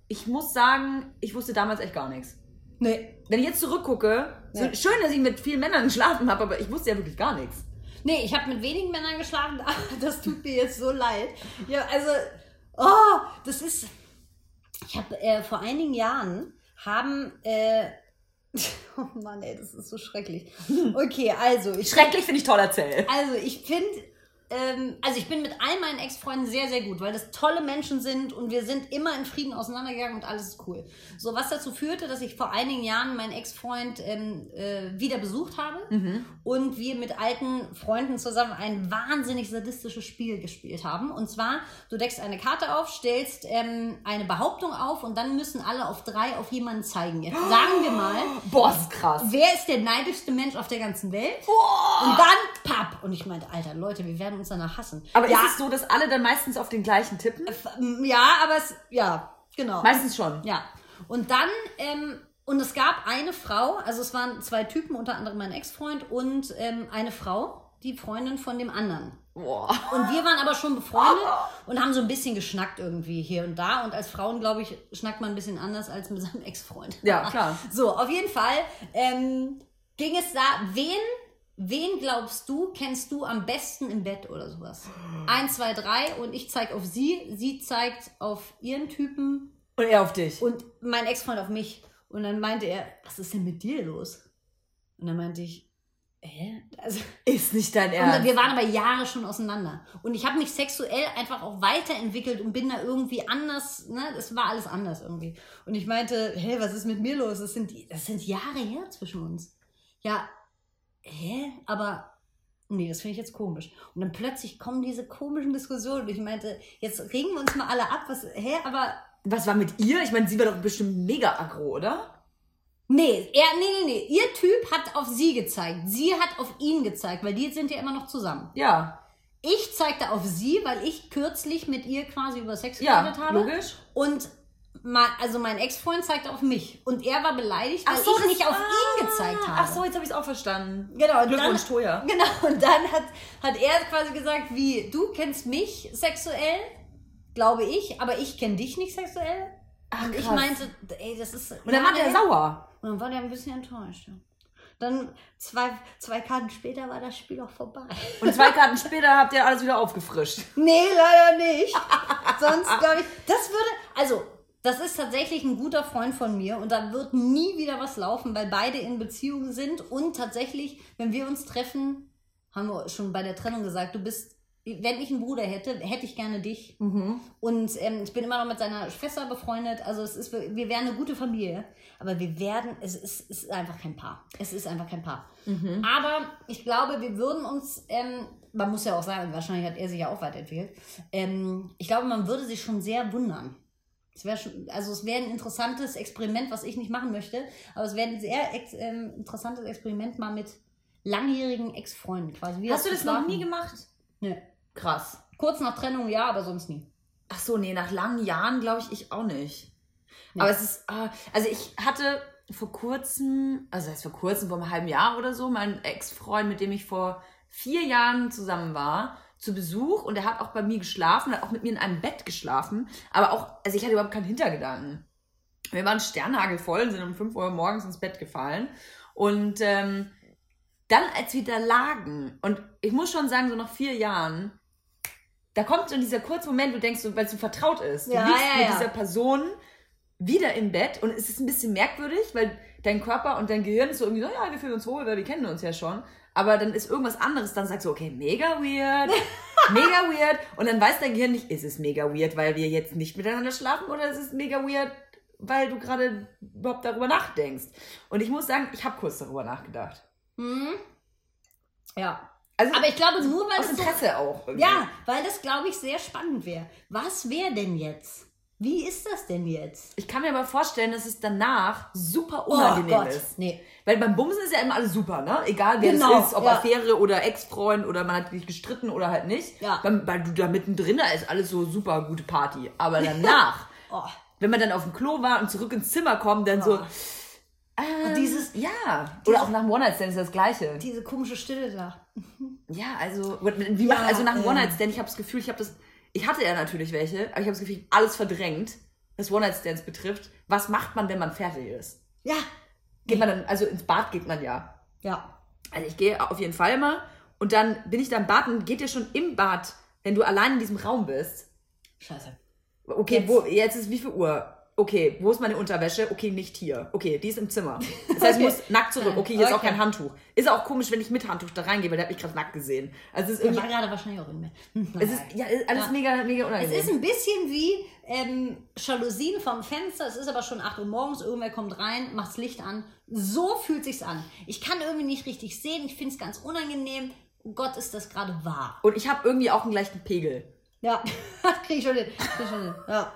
ich muss sagen, ich wusste damals echt gar nichts. Nee. Wenn ich jetzt zurückgucke, so Nee. schön, dass ich mit vielen Männern geschlafen habe, aber ich wusste ja wirklich gar nichts. Nee, ich habe mit wenigen Männern geschlafen, aber das tut mir jetzt so leid. Ja, also, oh, das ist. Ich habe äh, vor einigen Jahren haben. Äh, oh Mann, ey, das ist so schrecklich. Okay, also ich. Schrecklich finde ich toll erzählt. Also ich finde, ähm, also ich bin mit all meinen Ex-Freunden sehr, sehr gut, weil das tolle Menschen sind und wir sind immer in Frieden auseinandergegangen und alles ist cool. So, was dazu führte, dass ich vor einigen Jahren meinen Ex-Freund ähm, äh, wieder besucht habe und wir mit alten Freunden zusammen ein wahnsinnig sadistisches Spiel gespielt haben. Und zwar, du deckst eine Karte auf, stellst ähm, eine Behauptung auf und dann müssen alle auf drei auf jemanden zeigen. Jetzt sagen wir mal, Boah, ist krass. wer ist der neidischste Mensch auf der ganzen Welt? Und dann. Und ich meinte, Alter, Leute, wir werden uns danach hassen. Aber ja, ist es so, dass alle dann meistens auf den gleichen tippen? ja, aber es, ja, genau. Meistens schon. Ja. Und dann, ähm, und es gab eine Frau, also es waren zwei Typen, unter anderem mein Ex-Freund und ähm, eine Frau, die Freundin von dem anderen. Boah. Und wir waren aber schon befreundet und haben so ein bisschen geschnackt irgendwie hier und da. Und als Frauen, glaube ich, schnackt man ein bisschen anders als mit seinem Ex-Freund. Ja, klar. So, auf jeden Fall ähm, ging es da, wen, wen glaubst du, kennst du am besten im Bett oder sowas? Eins, zwei, drei und ich zeige auf sie, sie zeigt auf ihren Typen Und er auf dich. und mein Ex-Freund auf mich. Und dann meinte er, was ist denn mit dir los? Und dann meinte ich, hä? Also, Ist nicht dein Ernst. wir waren aber Jahre schon auseinander. Und ich habe mich sexuell einfach auch weiterentwickelt und bin da irgendwie anders, ne? Das war alles anders irgendwie. Und ich meinte, hä, was ist mit mir los? Das sind, das sind Jahre her zwischen uns. Ja, hä? Aber nee, das finde ich jetzt komisch. Und dann plötzlich kommen diese komischen Diskussionen. Und ich meinte, jetzt regen wir uns mal alle ab, was, hä? Aber Was war mit ihr? Ich meine, sie war doch bestimmt mega aggro, oder? Nee, er, nee, nee, nee. Ihr Typ hat auf sie gezeigt. Sie hat auf ihn gezeigt, weil die sind ja immer noch zusammen. Ja. Ich zeigte auf sie, weil ich kürzlich mit ihr quasi über Sex Ja, geredet habe. logisch. Und also mein Ex-Freund zeigte auf mich. Und er war beleidigt, weil so, ich nicht auf ah, ihn gezeigt habe. Ach so, jetzt habe ich es auch verstanden. Genau, und Glückwunsch, dann, Toja. Genau, und dann hat, hat er quasi gesagt, wie, du kennst mich sexuell, glaube ich, aber ich kenne dich nicht sexuell. Ach, und ich krass. meinte, ey, das ist... Und dann war der sauer. Und dann war der ein bisschen enttäuscht. Ja. Dann zwei, zwei Karten später war das Spiel auch vorbei. Und zwei Karten später habt ihr alles wieder aufgefrischt. Nee, leider nicht. Sonst glaube ich, das würde, also, das ist tatsächlich ein guter Freund von mir und da wird nie wieder was laufen, weil beide in Beziehung sind und tatsächlich, wenn wir uns treffen, haben wir schon bei der Trennung gesagt, du bist, wenn ich einen Bruder hätte, hätte ich gerne dich. Und ähm, ich bin immer noch mit seiner Schwester befreundet. Also es ist, wir wären eine gute Familie. Aber wir werden, es ist, es ist einfach kein Paar. Es ist einfach kein Paar. Aber ich glaube, wir würden uns, ähm, man muss ja auch sagen, wahrscheinlich hat er sich ja auch weiterentwickelt. Ähm, ich glaube, man würde sich schon sehr wundern. Es wäre schon, also es wäre ein interessantes Experiment, was ich nicht machen möchte. Aber es wäre ein sehr ex, ähm, interessantes Experiment mal mit langjährigen Ex-Freunden quasi. Wie Hast du das noch nie gemacht? Nö. Krass. Kurz nach Trennung ja, aber sonst nie. Ach so, nee, nach langen Jahren glaube ich ich auch nicht. Nee. Aber es ist, ah, also ich hatte vor kurzem, also das heißt vor kurzem, vor einem halben Jahr oder so, meinen Ex-Freund, mit dem ich vor vier Jahren zusammen war, zu Besuch und er hat auch bei mir geschlafen, hat auch mit mir in einem Bett geschlafen, aber auch, also ich hatte überhaupt keinen Hintergedanken. Wir waren sternhagelvoll und sind um 5 Uhr morgens ins Bett gefallen und ähm, dann, als wir da lagen, und ich muss schon sagen, so nach vier Jahren, da kommt so dieser kurze Moment, du denkst, weil es so vertraut ist. Du Ja, liegst ja, mit ja. dieser Person wieder im Bett und es ist ein bisschen merkwürdig, weil dein Körper und dein Gehirn ist so irgendwie so, ja, wir fühlen uns wohl, weil wir kennen uns ja schon. Aber dann ist irgendwas anderes, dann sagst du, okay, mega weird, mega weird. Und dann weiß dein Gehirn nicht, ist es mega weird, weil wir jetzt nicht miteinander schlafen oder ist es mega weird, weil du gerade überhaupt darüber nachdenkst. Und ich muss sagen, ich habe kurz darüber nachgedacht. Hm? Ja. Also Aber ich glaube nur, weil aus es so, Interesse auch. irgendwie. Ja, weil das, glaube ich, sehr spannend wäre. Was wäre denn jetzt? Wie ist das denn jetzt? Ich kann mir aber vorstellen, dass es danach super Oh unangenehm Gott, ist. nee. Weil beim Bumsen ist ja immer alles super, ne? Egal wer Genau, das ist, ob ja. Affäre oder Ex-Freund oder man hat sich gestritten oder halt nicht. Ja. Weil, weil du da mittendrin, da ist alles so super gute Party. Aber danach, Oh. wenn man dann auf dem Klo war und zurück ins Zimmer kommt, dann so. Ähm, dieses- Ja. Oder auch nach dem One-Night-Stand ist das Gleiche. Diese komische Stille da. Ja, also, wie Ja, macht, also nach dem ähm. One-Night-Stand, ich habe das Gefühl, ich habe das, ich hatte ja natürlich welche, aber ich habe das Gefühl, alles verdrängt, was One-Night-Stands betrifft. Was macht man, wenn man fertig ist? Ja. Geht man dann, also ins Bad geht man ja. Ja. Also ich gehe auf jeden Fall immer und dann bin ich da im Bad und geht dir schon im Bad, wenn du allein in diesem Raum bist. Scheiße. Okay, Jetzt. wo, jetzt ist wie viel Uhr? Okay, wo ist meine Unterwäsche? Okay, nicht hier. Okay, die ist im Zimmer. Das heißt, ich Okay. muss nackt zurück. Okay, hier ist auch Okay. kein Handtuch. Ist auch komisch, wenn ich mit Handtuch da reingehe, weil der hat mich gerade nackt gesehen. Also es ist irgendwie, war gerade wahrscheinlich auch in mir. Hm, es ist ja alles Ja. mega, mega Es unangenehm. ist ein bisschen wie ähm, Jalousien vom Fenster. Es ist aber schon 8 Uhr morgens. Irgendwer kommt rein, macht das Licht an. So fühlt sich's an. Ich kann irgendwie nicht richtig sehen. Ich finde es ganz unangenehm. Oh Gott, ist das gerade wahr. und ich habe irgendwie auch einen gleichen Pegel. Ja, das krieg ich schon hin. Krieg ich schon hin. Ja.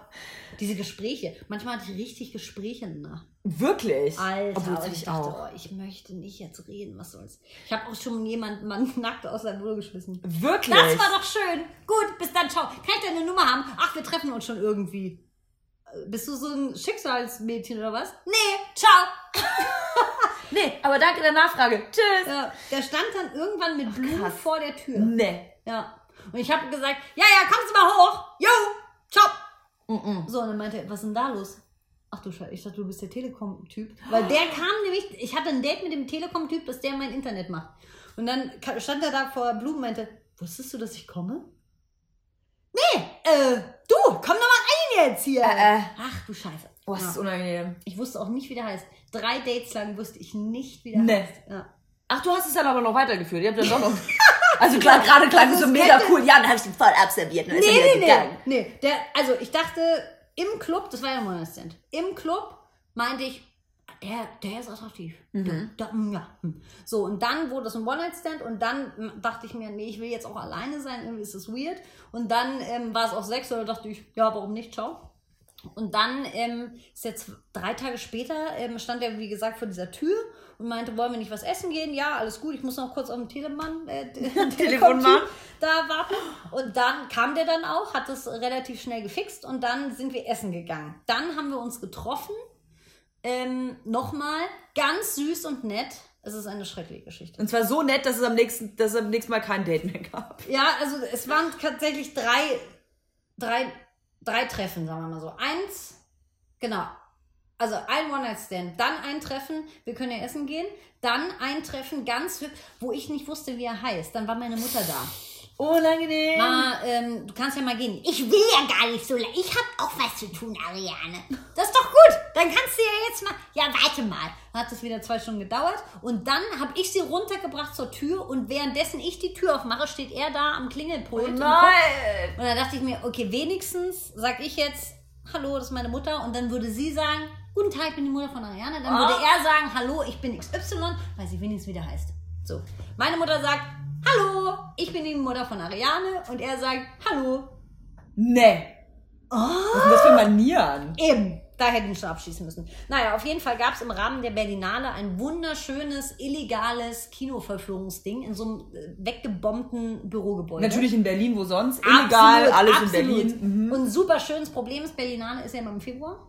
Diese Gespräche. Manchmal hatte ich richtig Gespräche danach. Wirklich? Alter, Obwohl und ich ich dachte, auch. oh, ich möchte nicht jetzt reden, was soll's. Ich habe auch schon jemanden Mann nackt aus seinem Wohl geschmissen. Wirklich? Das war doch schön. Gut, bis dann, ciao. Kann ich deine Nummer haben? Ach, wir treffen uns schon irgendwie. Äh, Bist du so ein Schicksalsmädchen oder was? Nee, ciao. nee, aber danke der Nachfrage. Tschüss. Ja, der stand dann irgendwann mit Blumen krass. vor der Tür. Nee. Ja. Und ich habe gesagt, ja, ja, kommst du mal hoch. Jo, ciao. So, und dann meinte er, was ist denn da los? Ach du Scheiße, ich dachte, du bist der Telekom-Typ. Weil der kam nämlich, ich hatte ein Date mit dem Telekom-Typ, dass der mein Internet macht. Und dann stand er da vor Blumen und meinte, wusstest du, dass ich komme? Nee, äh, du, komm doch mal rein jetzt hier. Äh, äh. Ach du Scheiße. Oh, das Ja. ist unangenehm. Ich wusste auch nicht, wie der heißt. Drei Dates lang wusste ich nicht, wie der Nee. heißt. Ja. Ach, du hast es dann aber noch weitergeführt. Ihr habt dann doch noch. Also klar, gerade klang es so mega cool. Ja, dann habe ich den voll abserviert. er Nee, nee, nee. nee. Der, also ich dachte, im Club, das war ja ein One-Night-Stand, im Club meinte ich, der, der ist attraktiv. Mhm. Der, ja. hm. So, und dann wurde es ein One-Night-Stand und dann hm, dachte ich mir, nee, ich will jetzt auch alleine sein, irgendwie ist das weird. Und dann ähm, war es auch sechs oder dachte ich, ja, warum nicht, ciao. Und dann ähm, ist jetzt drei Tage später, ähm, stand er, wie gesagt, vor dieser Tür und meinte, wollen wir nicht was essen gehen? Ja, alles gut, ich muss noch kurz auf den Telemann, äh, Telefonmann. da warten. Und dann kam der dann auch, hat das relativ schnell gefixt und dann sind wir essen gegangen. Dann haben wir uns getroffen. Ähm, Nochmal, ganz süß und nett. Es ist eine schreckliche Geschichte. Und zwar so nett, dass es am nächsten, dass es am nächsten Mal kein Date mehr gab. Ja, also es waren tatsächlich drei, drei, drei Treffen, sagen wir mal so. Eins, genau. Also ein One-Night-Stand, dann ein Treffen, wir können ja essen gehen, dann ein Treffen ganz hübsch, wo ich nicht wusste, wie er heißt. Dann war meine Mutter da. Unangenehm. Mama, ähm, du kannst ja mal gehen. Ich will ja gar nicht so lange. Ich habe auch was zu tun, Ariane. Das ist doch gut. Dann kannst du ja jetzt mal. Ja, warte mal. Dann hat es wieder zwei Stunden gedauert. Und dann habe ich sie runtergebracht zur Tür. Und währenddessen ich die Tür aufmache, steht er da am Klingelpult. und guckt. Nein. Und dann dachte ich mir, okay, wenigstens sag ich jetzt, hallo, das ist meine Mutter. Und dann würde sie sagen, guten Tag, ich bin die Mutter von Ariane. Dann würde Oh. er sagen, hallo, ich bin XY, weil sie wenigstens wieder heißt. So. Meine Mutter sagt, hallo, ich bin die Mutter von Ariane. Und er sagt, hallo. Nee. Was sind das für Manieren? Eben. Da hätten wir schon abschießen müssen. Naja, auf jeden Fall gab es im Rahmen der Berlinale ein wunderschönes, illegales Kinoverführungsding in so einem äh, weggebombten Bürogebäude. Natürlich in Berlin, wo sonst? Illegal, Absolut, alles absolut. in Berlin. Mhm. Und super schönes Problem ist, Berlinale ist ja immer im Februar.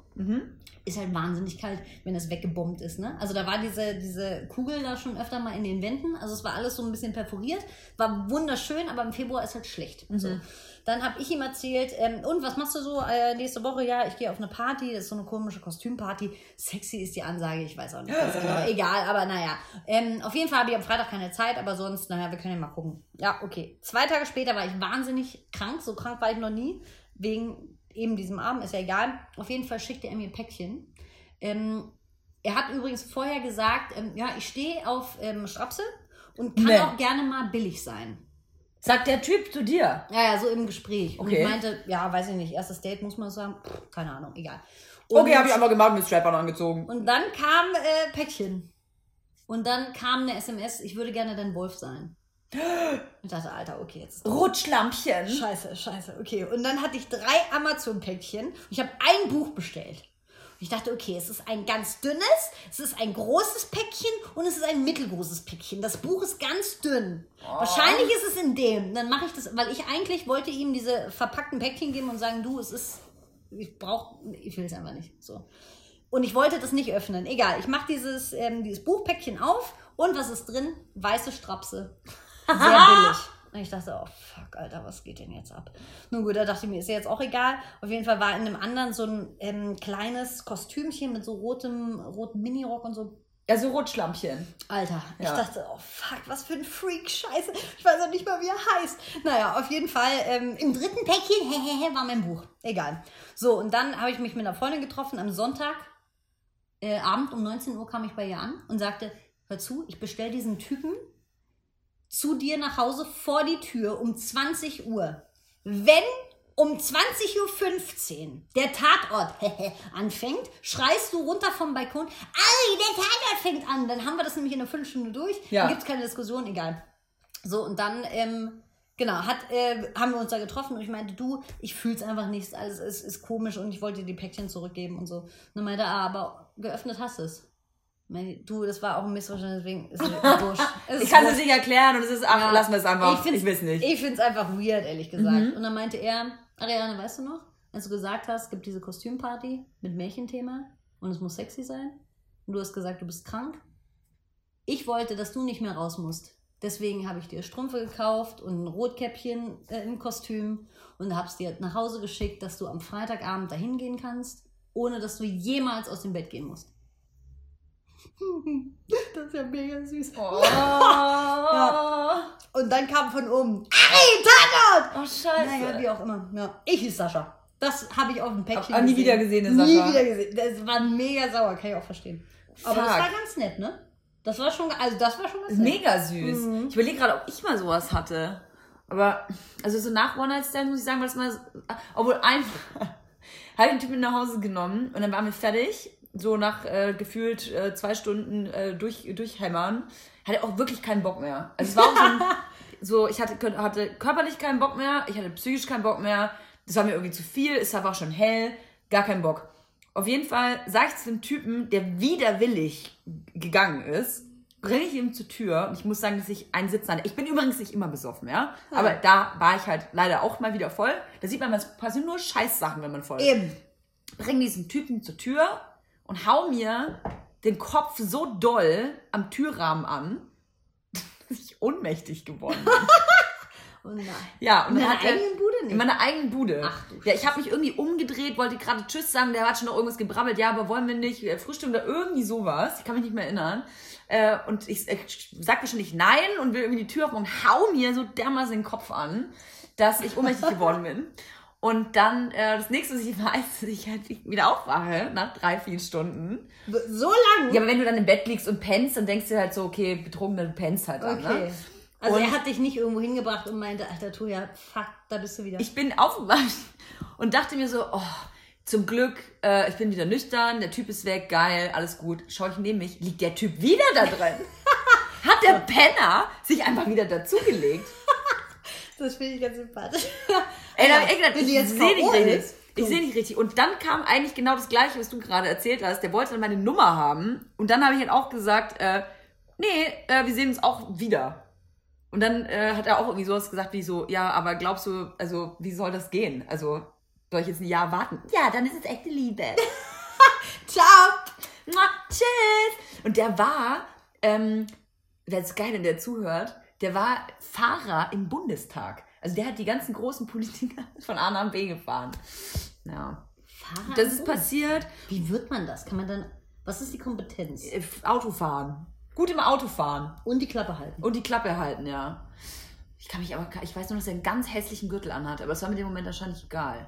Ist halt wahnsinnig kalt, wenn das weggebombt ist. Ne? Also da war diese, diese Kugel da schon öfter mal in den Wänden. Also es war alles so ein bisschen perforiert. War wunderschön, aber im Februar ist halt schlecht. So. Dann habe ich ihm erzählt, ähm, und was machst du so äh, nächste Woche? Ja, ich gehe auf eine Party, das ist so eine komische Kostümparty. Sexy ist die Ansage, ich weiß auch nicht ganz genau. Egal, aber naja. Ähm, auf jeden Fall habe ich am Freitag keine Zeit, aber sonst, naja, wir können ja mal gucken. Ja, okay. Zwei Tage später war ich wahnsinnig krank, so krank war ich noch nie, wegen eben diesem Abend, ist ja egal. Auf jeden Fall schickte er mir Päckchen. Ähm, er hat übrigens vorher gesagt, ähm, ja, ich stehe auf ähm, Strapse und kann Nee. auch gerne mal billig sein. Sagt der Typ zu dir. Ja, ja, so im Gespräch. Und Okay. ich meinte, ja, weiß ich nicht, erstes Date muss man sagen, Pff, keine Ahnung, egal. Und, Okay, habe ich einmal gemacht, mit Strap-on angezogen. und dann kam äh, Päckchen. Und dann kam eine SMS, ich würde gerne dein Wolf sein. Ich dachte, Alter, okay, jetzt Rutschlampchen. Scheiße, scheiße, okay. Und dann hatte ich drei Amazon-Päckchen. und Ich habe ein Buch bestellt. Und ich dachte, okay, es ist ein ganz dünnes, es ist ein großes Päckchen und es ist ein mittelgroßes Päckchen. Das Buch ist ganz dünn. Wahrscheinlich ist es in dem. Dann mache ich das, weil ich eigentlich wollte ihm diese verpackten Päckchen geben und sagen, du, es ist, ich brauche, ich will es einfach nicht. So. Und ich wollte das nicht öffnen. Egal, ich mache dieses, ähm, dieses Buchpäckchen auf und was ist drin? Weiße Strapse. Sehr billig. Und ich dachte, oh fuck, Alter, was geht denn jetzt ab? Nun gut, da dachte ich mir, ist ja jetzt auch egal. Auf jeden Fall war in einem anderen so ein ähm, kleines Kostümchen mit so rotem, rotem Minirock und so. Ja, so Rutschlampchen. Alter, ich Ja. dachte, oh fuck, was für ein Freak, scheiße. Ich weiß auch nicht mal, wie er heißt. Naja, auf jeden Fall, ähm, im dritten Päckchen, hehehe, war mein Buch. Egal. So, und dann habe ich mich mit einer Freundin getroffen am Sonntag. Äh, Abend um 19 Uhr kam ich bei ihr an und sagte, hör zu, ich bestell diesen Typen zu dir nach Hause vor die Tür um 20 Uhr. Wenn um 20.15 Uhr der Tatort anfängt, schreist du runter vom Balkon, Ari, der Tatort fängt an. Dann haben wir das nämlich in einer Viertelstunde durch. Ja. Dann gibt es keine Diskussion, egal. So, und dann, ähm, genau, hat, äh, haben wir uns da getroffen und ich meinte, du, ich fühl's einfach nicht, alles ist, ist komisch und ich wollte dir die Päckchen zurückgeben und so. Und dann meinte er, ah, aber geöffnet hast du es. Ich Du, das war auch ein Missverständnis, deswegen ist es wurscht. Ich kann es nicht erklären und es ist, ach, Ja. lassen wir es einfach. Ich, find's- will es nicht. Ich finde es einfach weird, ehrlich gesagt. Mhm. Und dann meinte er, Ariane, weißt du noch, als du gesagt hast, es gibt diese Kostümparty mit Märchenthema und es muss sexy sein und du hast gesagt, du bist krank. Ich wollte, dass du nicht mehr raus musst. Deswegen habe ich dir Strümpfe gekauft und ein Rotkäppchen äh, im Kostüm und habe es dir nach Hause geschickt, dass du am Freitagabend dahin gehen kannst, ohne dass du jemals aus dem Bett gehen musst. Das ist ja mega süß. Oh, Und dann kam von oben, Ari, Tatort! oh scheiße. Naja, wie auch immer. Ja. Ich hieß Sascha. Das habe ich auf dem Päckchen Hab- ah, nie wieder gesehen, Sascha. Nie wieder gesehen. Das war mega sauer, kann ich auch verstehen. Aber das Fuck. war ganz nett, ne? Das war schon, also das war schon was. Mega süß. Ich überlege gerade, ob ich mal sowas hatte. Aber, also so nach One Night Stand muss ich sagen, was mal, obwohl einfach, habe ich den Typen nach Hause genommen und dann waren wir fertig. So nach äh, gefühlt äh, zwei Stunden äh, durch, durchhämmern. Hatte auch wirklich keinen Bock mehr. Also es war auch so, ein, so ich hatte, hatte körperlich keinen Bock mehr, ich hatte psychisch keinen Bock mehr. Das war mir irgendwie zu viel, es war auch schon hell, gar keinen Bock. Auf jeden Fall sag ich zu dem Typen, der widerwillig gegangen ist, bringe ich ihm zur Tür und ich muss sagen, dass ich einen Sitzen hatte. Ich bin übrigens nicht immer besoffen, ja. Aber da war ich halt leider auch mal wieder voll. Da sieht man, es passieren nur Scheißsachen, wenn man voll ist. Eben. Bring diesen Typen zur Tür und hau mir den Kopf so doll am Türrahmen an, dass ich ohnmächtig geworden bin. Oh nein. Ja, und In dann deiner hat er, eigenen Bude nicht? In meiner eigenen Bude. Ach du Ja, ich habe mich irgendwie umgedreht, wollte gerade Tschüss sagen, der hat schon noch irgendwas gebrabbelt. Ja, aber wollen wir nicht frühstücken oder irgendwie sowas. Ich kann mich nicht mehr erinnern. Äh, und ich äh, sag wahrscheinlich nein und will irgendwie die Tür aufmachen und hau mir so dermaßen den Kopf an, dass ich ohnmächtig geworden bin. Und dann, äh, das nächste, was ich weiß, dass ich halt wieder aufwache nach drei, vier Stunden. So lang? Ja, aber wenn du dann im Bett liegst und pennst, dann denkst du halt so, okay, betrunken, du pennst halt dann, Okay. ne? Also Und- er hat dich nicht irgendwo hingebracht und meinte, alter Tuja, fuck, da bist du wieder. ich bin aufgewacht und dachte mir so, oh, zum Glück, äh, ich bin wieder nüchtern, der Typ ist weg, geil, alles gut. Schau ich neben mich, liegt der Typ wieder da drin. Hat der Penner sich einfach wieder dazugelegt. Das finde ich ganz sympathisch. Ey, da hab ich gedacht, ich sehe nicht richtig. ist, Ich sehe nicht richtig. Und dann kam eigentlich genau das Gleiche, was du gerade erzählt hast. Der wollte dann meine Nummer haben. Und dann habe ich halt auch gesagt, äh, nee, äh, wir sehen uns auch wieder. Und dann äh, hat er auch irgendwie sowas gesagt wie so, ja, aber glaubst du, also wie soll das gehen? Also soll ich jetzt ein Jahr warten? Ja, dann ist es echte Liebe. Ciao. Mua, Tschüss. Und der war, ähm, wäre es geil, wenn der zuhört, der war Fahrer im Bundestag. Also der hat die ganzen großen Politiker von A nach B gefahren. Ja. Fahrer Das ist passiert. Wie wird man das? Kann man dann, was ist die Kompetenz? Äh, Autofahren. Gut im Autofahren. Und die Klappe halten. Und die Klappe halten, ja. Ich kann mich aber, ich weiß nur, dass er einen ganz hässlichen Gürtel anhat, aber es war mir dem Moment wahrscheinlich egal.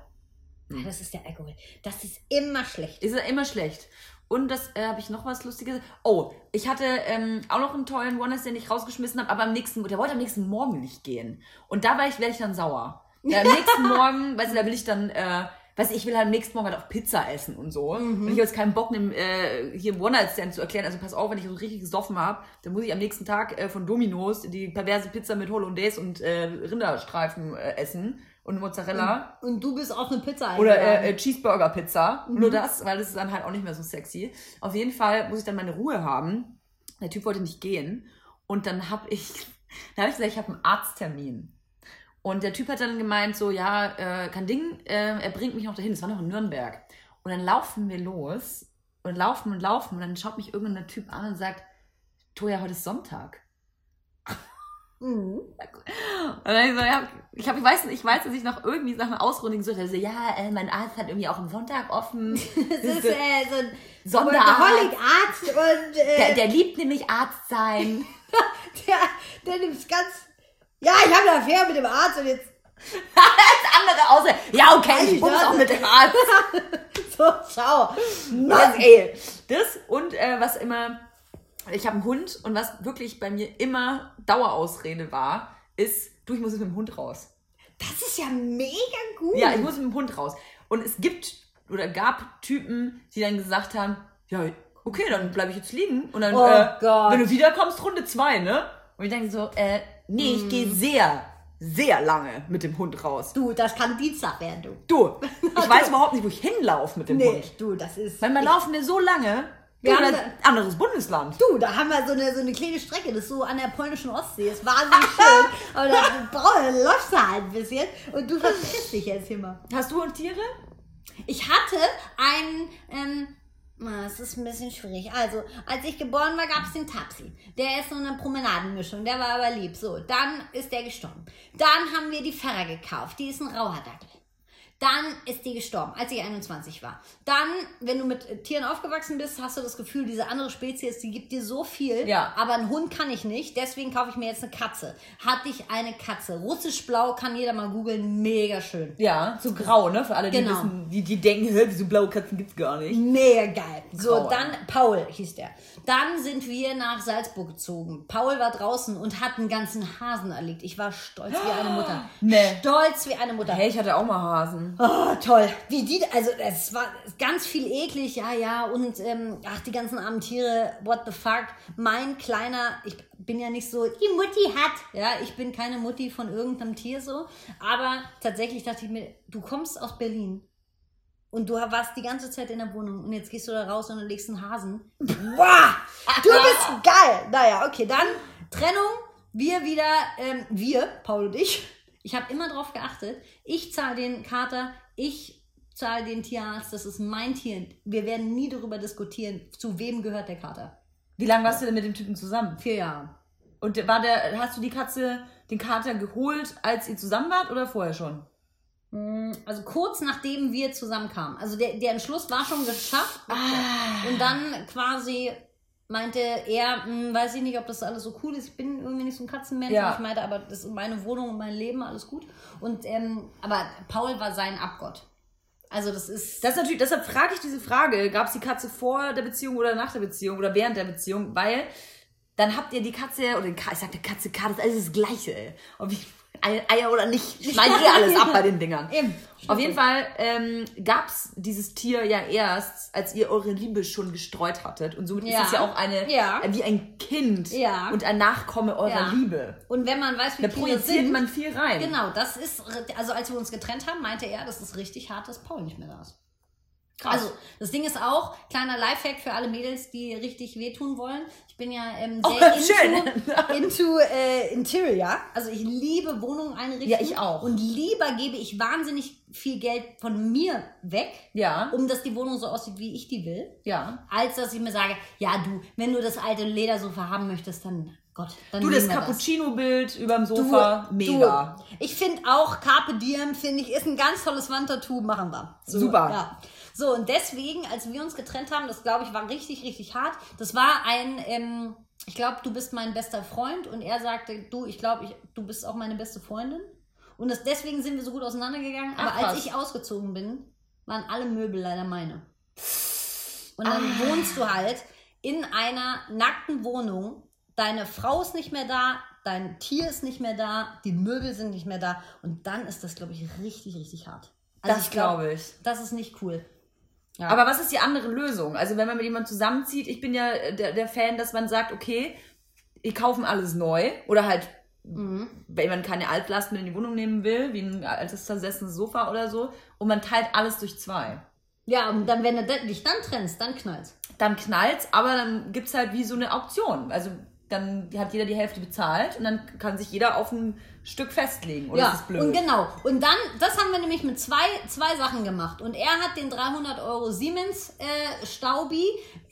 Ja, das ist der Alkohol. Das ist immer schlecht. Ist ja immer schlecht. Und das äh, habe ich noch was Lustiges. Oh, ich hatte ähm, auch noch einen tollen One, den ich rausgeschmissen habe, aber am nächsten, der wollte am nächsten Morgen nicht gehen. Und da war ich, werde ich dann sauer. Ja, am nächsten Morgen, weißt du, da will ich dann, äh, weißt du, ich will halt am nächsten Morgen halt auch Pizza essen und so. Und ich habe jetzt keinen Bock, einem, äh, hier One Night Stand zu erklären. Also pass auf, wenn ich so richtig gesoffen habe, dann muss ich am nächsten Tag äh, von Domino's die perverse Pizza mit Hollandaise und äh, Rinderstreifen äh, essen und Mozzarella. Und du bist auf eine Pizza Oder eingeladen. äh, äh, Cheeseburger-Pizza. Nur das, weil das ist dann halt auch nicht mehr so sexy. Auf jeden Fall muss ich dann meine Ruhe haben. Der Typ wollte nicht gehen. Und dann habe ich, dann habe ich gesagt, ich habe einen Arzttermin. Und der Typ hat dann gemeint, so, ja, äh, kein Ding, äh, er bringt mich noch dahin. Das war noch in Nürnberg. Und dann laufen wir los und laufen und laufen. Und dann schaut mich irgendein Typ an und sagt, Toja, heute ist Sonntag. Mhm. Und dann ich so, ja, ich, hab, ich, weiß, ich weiß, dass ich noch irgendwie nach einer Ausrundung gesucht habe. So, ja, äh, mein Arzt hat irgendwie auch am Sonntag offen. Das ist äh, so ein Sonderarzt. Workaholic-Arzt und Der, äh, der liebt nämlich Arzt sein. der, der nimmt ganz. Ja, ich habe eine Affäre mit dem Arzt und jetzt. Andere außer, ja, okay, ich bums auch mit dem Arzt. So, ciao. Das, ey, das und äh, was immer, ich habe einen Hund und was wirklich bei mir immer Dauerausrede war, ist, du, ich muss jetzt mit dem Hund raus. Das ist ja mega gut. Ja, ich muss mit dem Hund raus. Und es gibt oder gab Typen, die dann gesagt haben, ja, okay, dann bleibe ich jetzt liegen. Und dann, Oh äh, Gott. wenn du wiederkommst, Runde zwei, ne? Und ich denke so, äh, nee, ich gehe sehr, sehr lange mit dem Hund raus. Du, das kann Dienstag werden, du. Du, ich weiß überhaupt nicht, wo ich hinlaufe mit dem Nee, Hund. du, das ist. Weil wir laufen wir so lange, Wir haben das- anderes Bundesland. Du, da haben wir so eine, so eine kleine Strecke, das ist so an der polnischen Ostsee. ist wahnsinnig schön. Aber da, läufst du halt ein bisschen. Und du verpisst dich jetzt hier mal. Hast du und Tiere? Ich hatte einen, ähm, es ist ein bisschen schwierig. Also, als ich geboren war, gab es den Tapsi. Der ist so eine Promenadenmischung, der war aber lieb. So, dann ist der gestorben. Dann haben wir die Ferrer gekauft, die ist ein Rauherdackel. Dann ist die gestorben, als ich 21 war. Dann, wenn du mit äh, Tieren aufgewachsen bist, hast du das Gefühl, diese andere Spezies, die gibt dir so viel. Ja. Aber einen Hund kann ich nicht, deswegen kaufe ich mir jetzt eine Katze. Hatte ich eine Katze. Russisch-blau kann jeder mal googeln, mega schön. Ja, so grau, ne? Für alle, die Genau. wissen, die, die denken, diese blaue Katzen gibt's gar nicht. Mega geil. So, Grauer. dann Paul hieß der. Dann sind wir nach Salzburg gezogen. Paul war draußen und hat einen ganzen Hasen erlegt. Ich war stolz wie eine Mutter. Nee. Stolz wie eine Mutter. Hey, ich hatte auch mal Hasen. Oh, toll. Wie die, also es war ganz viel eklig, ja, ja. Und ähm, ach, die ganzen armen Tiere, what the fuck. Mein kleiner, ich bin ja nicht so, die Mutti hat. Ja, ich bin keine Mutti von irgendeinem Tier so. Aber tatsächlich dachte ich mir, du kommst aus Berlin. Und du warst die ganze Zeit in der Wohnung und jetzt gehst du da raus und legst einen Hasen. Wow, du bist geil. Naja, okay, dann Trennung. Wir wieder, ähm, wir, Paul und ich. Ich habe immer drauf geachtet. Ich zahle den Kater, ich zahle den Tierarzt, das ist mein Tier. Wir werden nie darüber diskutieren, zu wem gehört der Kater. Wie lange warst du denn mit dem Typen zusammen? Vier Jahre. Und war der, hast du die Katze, den Kater geholt, als ihr zusammen wart oder vorher schon? Mm, Also kurz nachdem wir zusammenkamen. Also der, der Entschluss war schon geschafft. Ah. Und dann quasi meinte er, hm, weiß ich nicht, ob das alles so cool ist. Ich bin irgendwie nicht so ein Katzenmensch. Ja. Ich meinte, aber das ist meine Wohnung und mein Leben, alles gut. Und ähm, aber Paul war sein Abgott. Also das ist. Das ist natürlich, deshalb frage ich diese Frage, gab es die Katze vor der Beziehung oder nach der Beziehung oder während der Beziehung, weil dann habt ihr die Katze, oder ich sagte Katze, Katze, das ist alles das Gleiche, ey. Ob ich Eier oder nicht, schneiden ihr alles ab bei den Dingern. Eben. Auf jeden Fall ähm, gab es dieses Tier ja erst, als ihr eure Liebe schon gestreut hattet. Und somit Ja. ist es ja auch eine, Ja. wie ein Kind Ja. und ein Nachkomme eurer. Liebe. Und wenn man weiß, wie Da Tiere projiziert sind, man viel rein. Genau, das ist, also als wir uns getrennt haben, meinte er, das ist richtig hart, dass Paul nicht mehr da ist. Krass. Also, das Ding ist auch, kleiner Lifehack für alle Mädels, die richtig wehtun wollen. Ich bin ja ähm, Oh, sehr schön. into, into äh, Interior. Also ich liebe Wohnungen einrichten. Ja, ich auch. Und lieber gebe ich wahnsinnig viel Geld von mir weg, ja, um dass die Wohnung so aussieht, wie ich die will, ja. als dass ich mir sage, ja du, wenn du das alte Ledersofa haben möchtest, dann Gott, dann Du, das Cappuccino-Bild überm Sofa, Du, mega. Du. Ich finde auch Carpe Diem, finde ich, ist ein ganz tolles Wandtattoo, machen wir. So, Super. Ja. So, und deswegen, als wir uns getrennt haben, das glaube ich war richtig, richtig hart. Das war ein, ähm, ich glaube, du bist mein bester Freund und er sagte, du, ich glaube, ich, du bist auch meine beste Freundin. Und das, deswegen sind wir so gut auseinandergegangen. Aber Ach, krass. als ich ausgezogen bin, waren alle Möbel leider meine. Und dann Ah. wohnst du halt in einer nackten Wohnung. Deine Frau ist nicht mehr da, dein Tier ist nicht mehr da, die Möbel sind nicht mehr da. Und dann ist das, glaube ich, richtig, richtig hart. Also das glaub, glaube ich. Das ist nicht cool. Ja. Aber was ist die andere Lösung? Also wenn man mit jemandem zusammenzieht, ich bin ja der, der Fan, dass man sagt, okay, wir kaufen alles neu oder halt, Mhm. wenn man keine Altlast mit in die Wohnung nehmen will, wie ein altes versessenes Sofa oder so, und man teilt alles durch zwei. Ja, und dann, wenn du dich dann trennst, dann knallt's. Dann knallt's, aber dann gibt's halt wie so eine Auktion. Also dann hat jeder die Hälfte bezahlt und dann kann sich jeder auf ein Stück festlegen. Oder ja, ist blöd? und genau. Und dann, das haben wir nämlich mit zwei, zwei Sachen gemacht. Und er hat den 300 Euro Siemens äh, Staubi,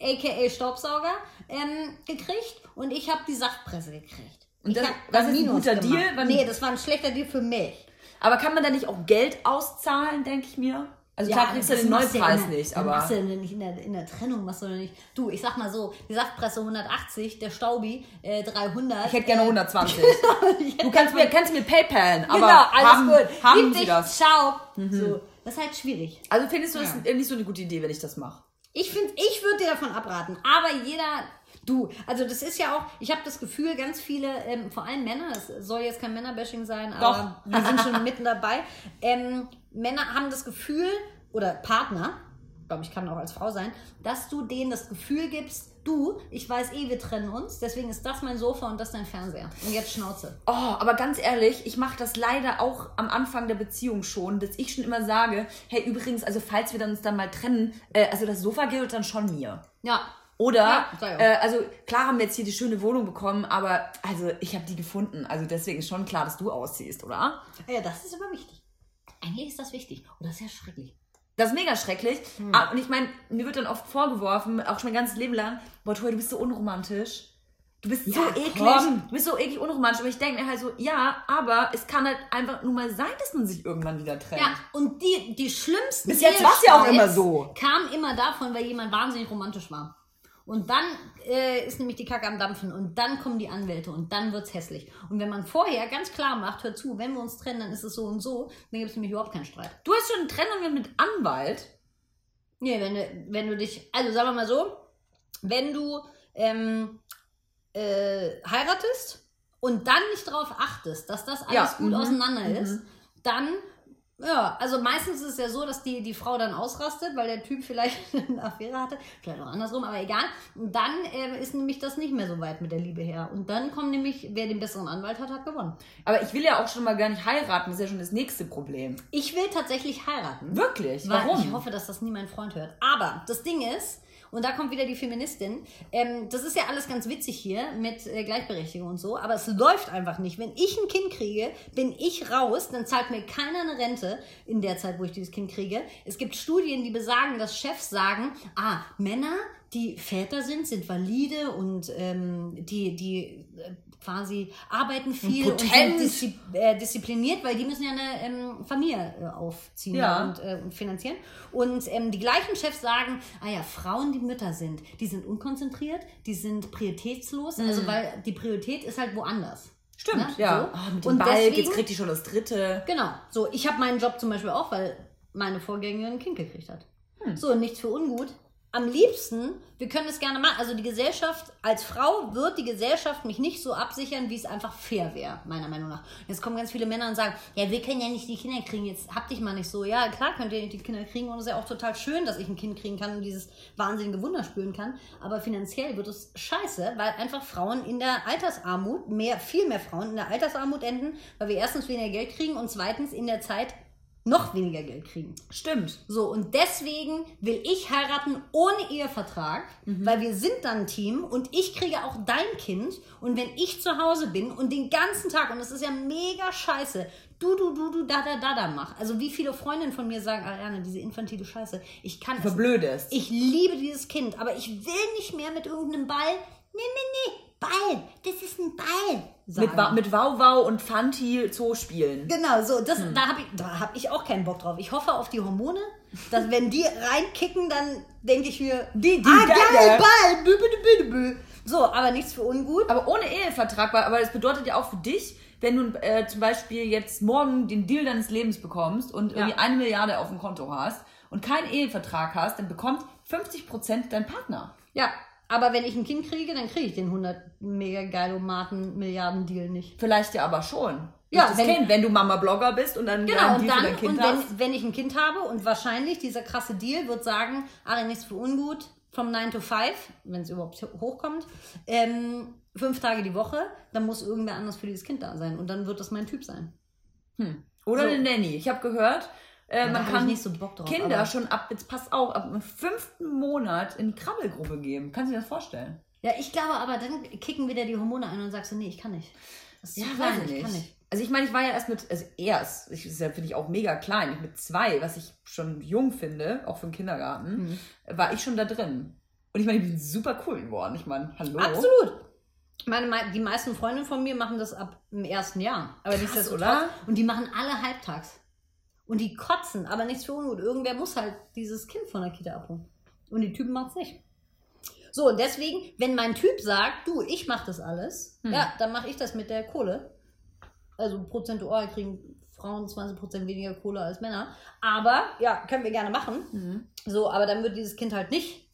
aka Staubsauger, ähm, gekriegt. Und ich habe die Saftpresse gekriegt. Und das- das ist ein guter gemacht. Deal? Nee, das war ein schlechter Deal für mich. aber kann man da nicht auch Geld auszahlen, denke ich mir? Also klar kriegst du das den ja Neupreis in der- nicht, aber... Machst du ja nicht in der, in der Trennung, machst du ja nicht. Du, ich sag mal so, die Saftpresse 180, der Staubi äh, 300. Ich hätte gerne äh, 120. ich hätte Du kannst mir, kannst mir PayPalen, aber genau, alles haben, gut. haben Lieb sie dich, das? Ciao. So, das ist halt schwierig. Also findest du das Ja. nicht so eine gute Idee, wenn ich das mache? Ich finde, ich würde dir davon abraten. Aber jeder, du, also das ist ja auch, ich habe das Gefühl, ganz viele, ähm, vor allem Männer, das soll jetzt kein Männerbashing sein, aber wir sind schon mitten dabei. Ähm, Männer haben das Gefühl, oder Partner, glaube ich, kann auch als Frau sein, dass du denen das Gefühl gibst, du, ich weiß eh, wir trennen uns, deswegen ist das mein Sofa und das dein Fernseher. Und jetzt Schnauze. Oh, aber ganz ehrlich, ich mache das leider auch am Anfang der Beziehung schon, dass ich schon immer sage, hey, übrigens, also falls wir uns dann mal trennen, äh, also das Sofa gilt dann schon mir. Ja. Oder, Ja, äh, also klar haben wir jetzt hier die schöne Wohnung bekommen, aber also ich habe die gefunden. Also deswegen ist schon klar, dass du ausziehst, oder? Ja, das ist aber wichtig. Eigentlich ist das wichtig. Oder ist ja schrecklich. Das ist mega schrecklich. Hm. Ah, Und ich meine, mir wird dann oft vorgeworfen, auch schon mein ganzes Leben lang, boah, Toy, du bist so unromantisch. du bist so Ja, eklig, komm. du bist so eklig unromantisch. Aber ich denke mir halt so, ja, aber es kann halt einfach nur mal sein, dass man sich irgendwann wieder trennt. Ja, und die, die schlimmsten Bis jetzt war's ja auch immer so. Kam immer davon, weil jemand wahnsinnig romantisch war. Und dann äh, ist nämlich die Kacke am Dampfen und dann kommen die Anwälte und dann wird's hässlich. Und wenn man vorher ganz klar macht, hör zu, wenn wir uns trennen, dann ist es so und so, dann gibt's nämlich überhaupt keinen Streit. Du hast schon Trennungen mit Anwalt. Nee, wenn du, wenn du dich, also sagen wir mal so, wenn du ähm, äh, heiratest und dann nicht darauf achtest, dass das alles Ja, gut mhm, auseinander mhm. ist, dann, ja, also meistens ist es ja so, dass die, die Frau dann ausrastet, weil der Typ vielleicht eine Affäre hatte, vielleicht auch andersrum, aber egal. Und dann äh, ist nämlich das nicht mehr so weit mit der Liebe her. Und dann kommt nämlich, wer den besseren Anwalt hat, hat gewonnen. Aber ich will ja auch schon mal gar nicht heiraten. Das ist ja schon das nächste Problem. Ich will tatsächlich heiraten. Wirklich? Warum? Ich hoffe, dass das nie mein Freund hört. Aber das Ding ist, und da kommt wieder die Feministin, ähm, das ist ja alles ganz witzig hier mit äh, Gleichberechtigung und so, aber es läuft einfach nicht. Wenn ich ein Kind kriege, bin ich raus, dann zahlt mir keiner eine Rente in der Zeit, wo ich dieses Kind kriege. Es gibt Studien, die besagen, dass Chefs sagen, ah, Männer, die Väter sind, sind valide und ähm, die, die äh, quasi arbeiten viel und, potent. sind diszi äh, diszipliniert, weil die müssen ja eine ähm, Familie äh, aufziehen Ja. und, äh, und finanzieren. Und ähm, die gleichen Chefs sagen, ah ja, Frauen, die Mütter sind, die sind unkonzentriert, die sind prioritätslos, also weil die Priorität ist halt woanders. Stimmt, Ne? ja. So. Ah, mit dem Und Ball, deswegen- jetzt kriegt die schon das dritte. Genau. So, ich habe meinen Job zum Beispiel auch, weil meine Vorgängerin ein Kind gekriegt hat. Hm. So, nichts für ungut. Am liebsten, wir können es gerne machen. Also die Gesellschaft, als Frau wird die Gesellschaft mich nicht so absichern, wie es einfach fair wäre, meiner Meinung nach. Jetzt kommen ganz viele Männer und sagen, ja, wir können ja nicht die Kinder kriegen, jetzt hab dich mal nicht so. Ja, klar könnt ihr nicht die Kinder kriegen und es ist ja auch total schön, dass ich ein Kind kriegen kann und dieses wahnsinnige Wunder spüren kann. Aber finanziell wird es scheiße, weil einfach Frauen in der Altersarmut, mehr, viel mehr Frauen in der Altersarmut enden, weil wir erstens weniger Geld kriegen und zweitens in der Zeit noch weniger Geld kriegen. Stimmt. So, und deswegen will ich heiraten ohne Ehevertrag, weil wir sind dann ein Team und ich kriege auch dein Kind. Und wenn ich zu Hause bin und den ganzen Tag, und das ist ja mega scheiße, du, du, du, du, da, da, da, da mach. Also wie viele Freundinnen von mir sagen, Ariane, diese infantile Scheiße, ich kann es Verblödest. ich liebe dieses Kind, aber ich will nicht mehr mit irgendeinem Ball. Nee, nee, nee, Ball, das ist ein Ball. Mit, sagen. Wa- mit Wauwau und Fanti Zoo spielen. Genau, so, das, Hm. da habe ich, da hab ich auch keinen Bock drauf. Ich hoffe auf die Hormone, dass wenn die reinkicken, dann denke ich mir, Die- die ah, geil. Ball, bü, bü, bü, bü. So, aber nichts für ungut. Aber ohne Ehevertrag, weil- aber das bedeutet ja auch für dich, wenn du äh, zum Beispiel jetzt morgen den Deal deines Lebens bekommst und irgendwie eine Milliarde auf dem Konto hast und keinen Ehevertrag hast, dann bekommt 50% dein Partner. Ja, aber wenn ich ein Kind kriege, dann kriege ich den 100 mega geilomaten Milliarden Deal nicht. Vielleicht ja aber schon. Ja, wenn- Kind, wenn du Mama-Blogger bist und dann Genau, und dann, dein Kind und hast. wenn, wenn ich ein Kind habe und wahrscheinlich dieser krasse Deal wird sagen, Ari, nichts für ungut, from 9 to 5, wenn es überhaupt hochkommt, ähm, fünf Tage die Woche, dann muss irgendwer anders für dieses Kind da sein und dann wird das mein Typ sein. Oder so. eine Nanny. Ich habe gehört, äh, man kann nicht so Bock drauf, Kinder schon ab, jetzt pass auf, ab dem fünften Monat in die Krabbelgruppe geben. Kannst du dir das vorstellen? Ja, ich glaube aber, dann kicken wieder die Hormone ein und sagst du, nee, ich kann nicht. Das ist zu Ja, klein, weiß ich kann nicht. nicht. Also ich meine, ich war ja erst mit, also erst, ich, das finde ich auch mega klein, ich mit zwei, was ich schon jung finde, auch für den Kindergarten, war ich schon da drin. Und ich meine, ich bin super cool geworden. Ich meine, hallo. Absolut. Meine, mei- die meisten Freundinnen von mir machen das ab dem ersten Jahr. Aber Krass, nichtsdestotrotz. oder? Und die machen alle halbtags. Und die kotzen, aber nichts für ungut. Irgendwer muss halt dieses Kind von der Kita abholen. Und die Typen machen es nicht. So, und deswegen, wenn mein Typ sagt, du, ich mach das alles, Hm. ja, dann mache ich das mit der Kohle. Also prozentual kriegen Frauen 20% weniger Kohle als Männer. Aber, ja, können wir gerne machen. Mhm. So, aber dann wird dieses Kind halt nicht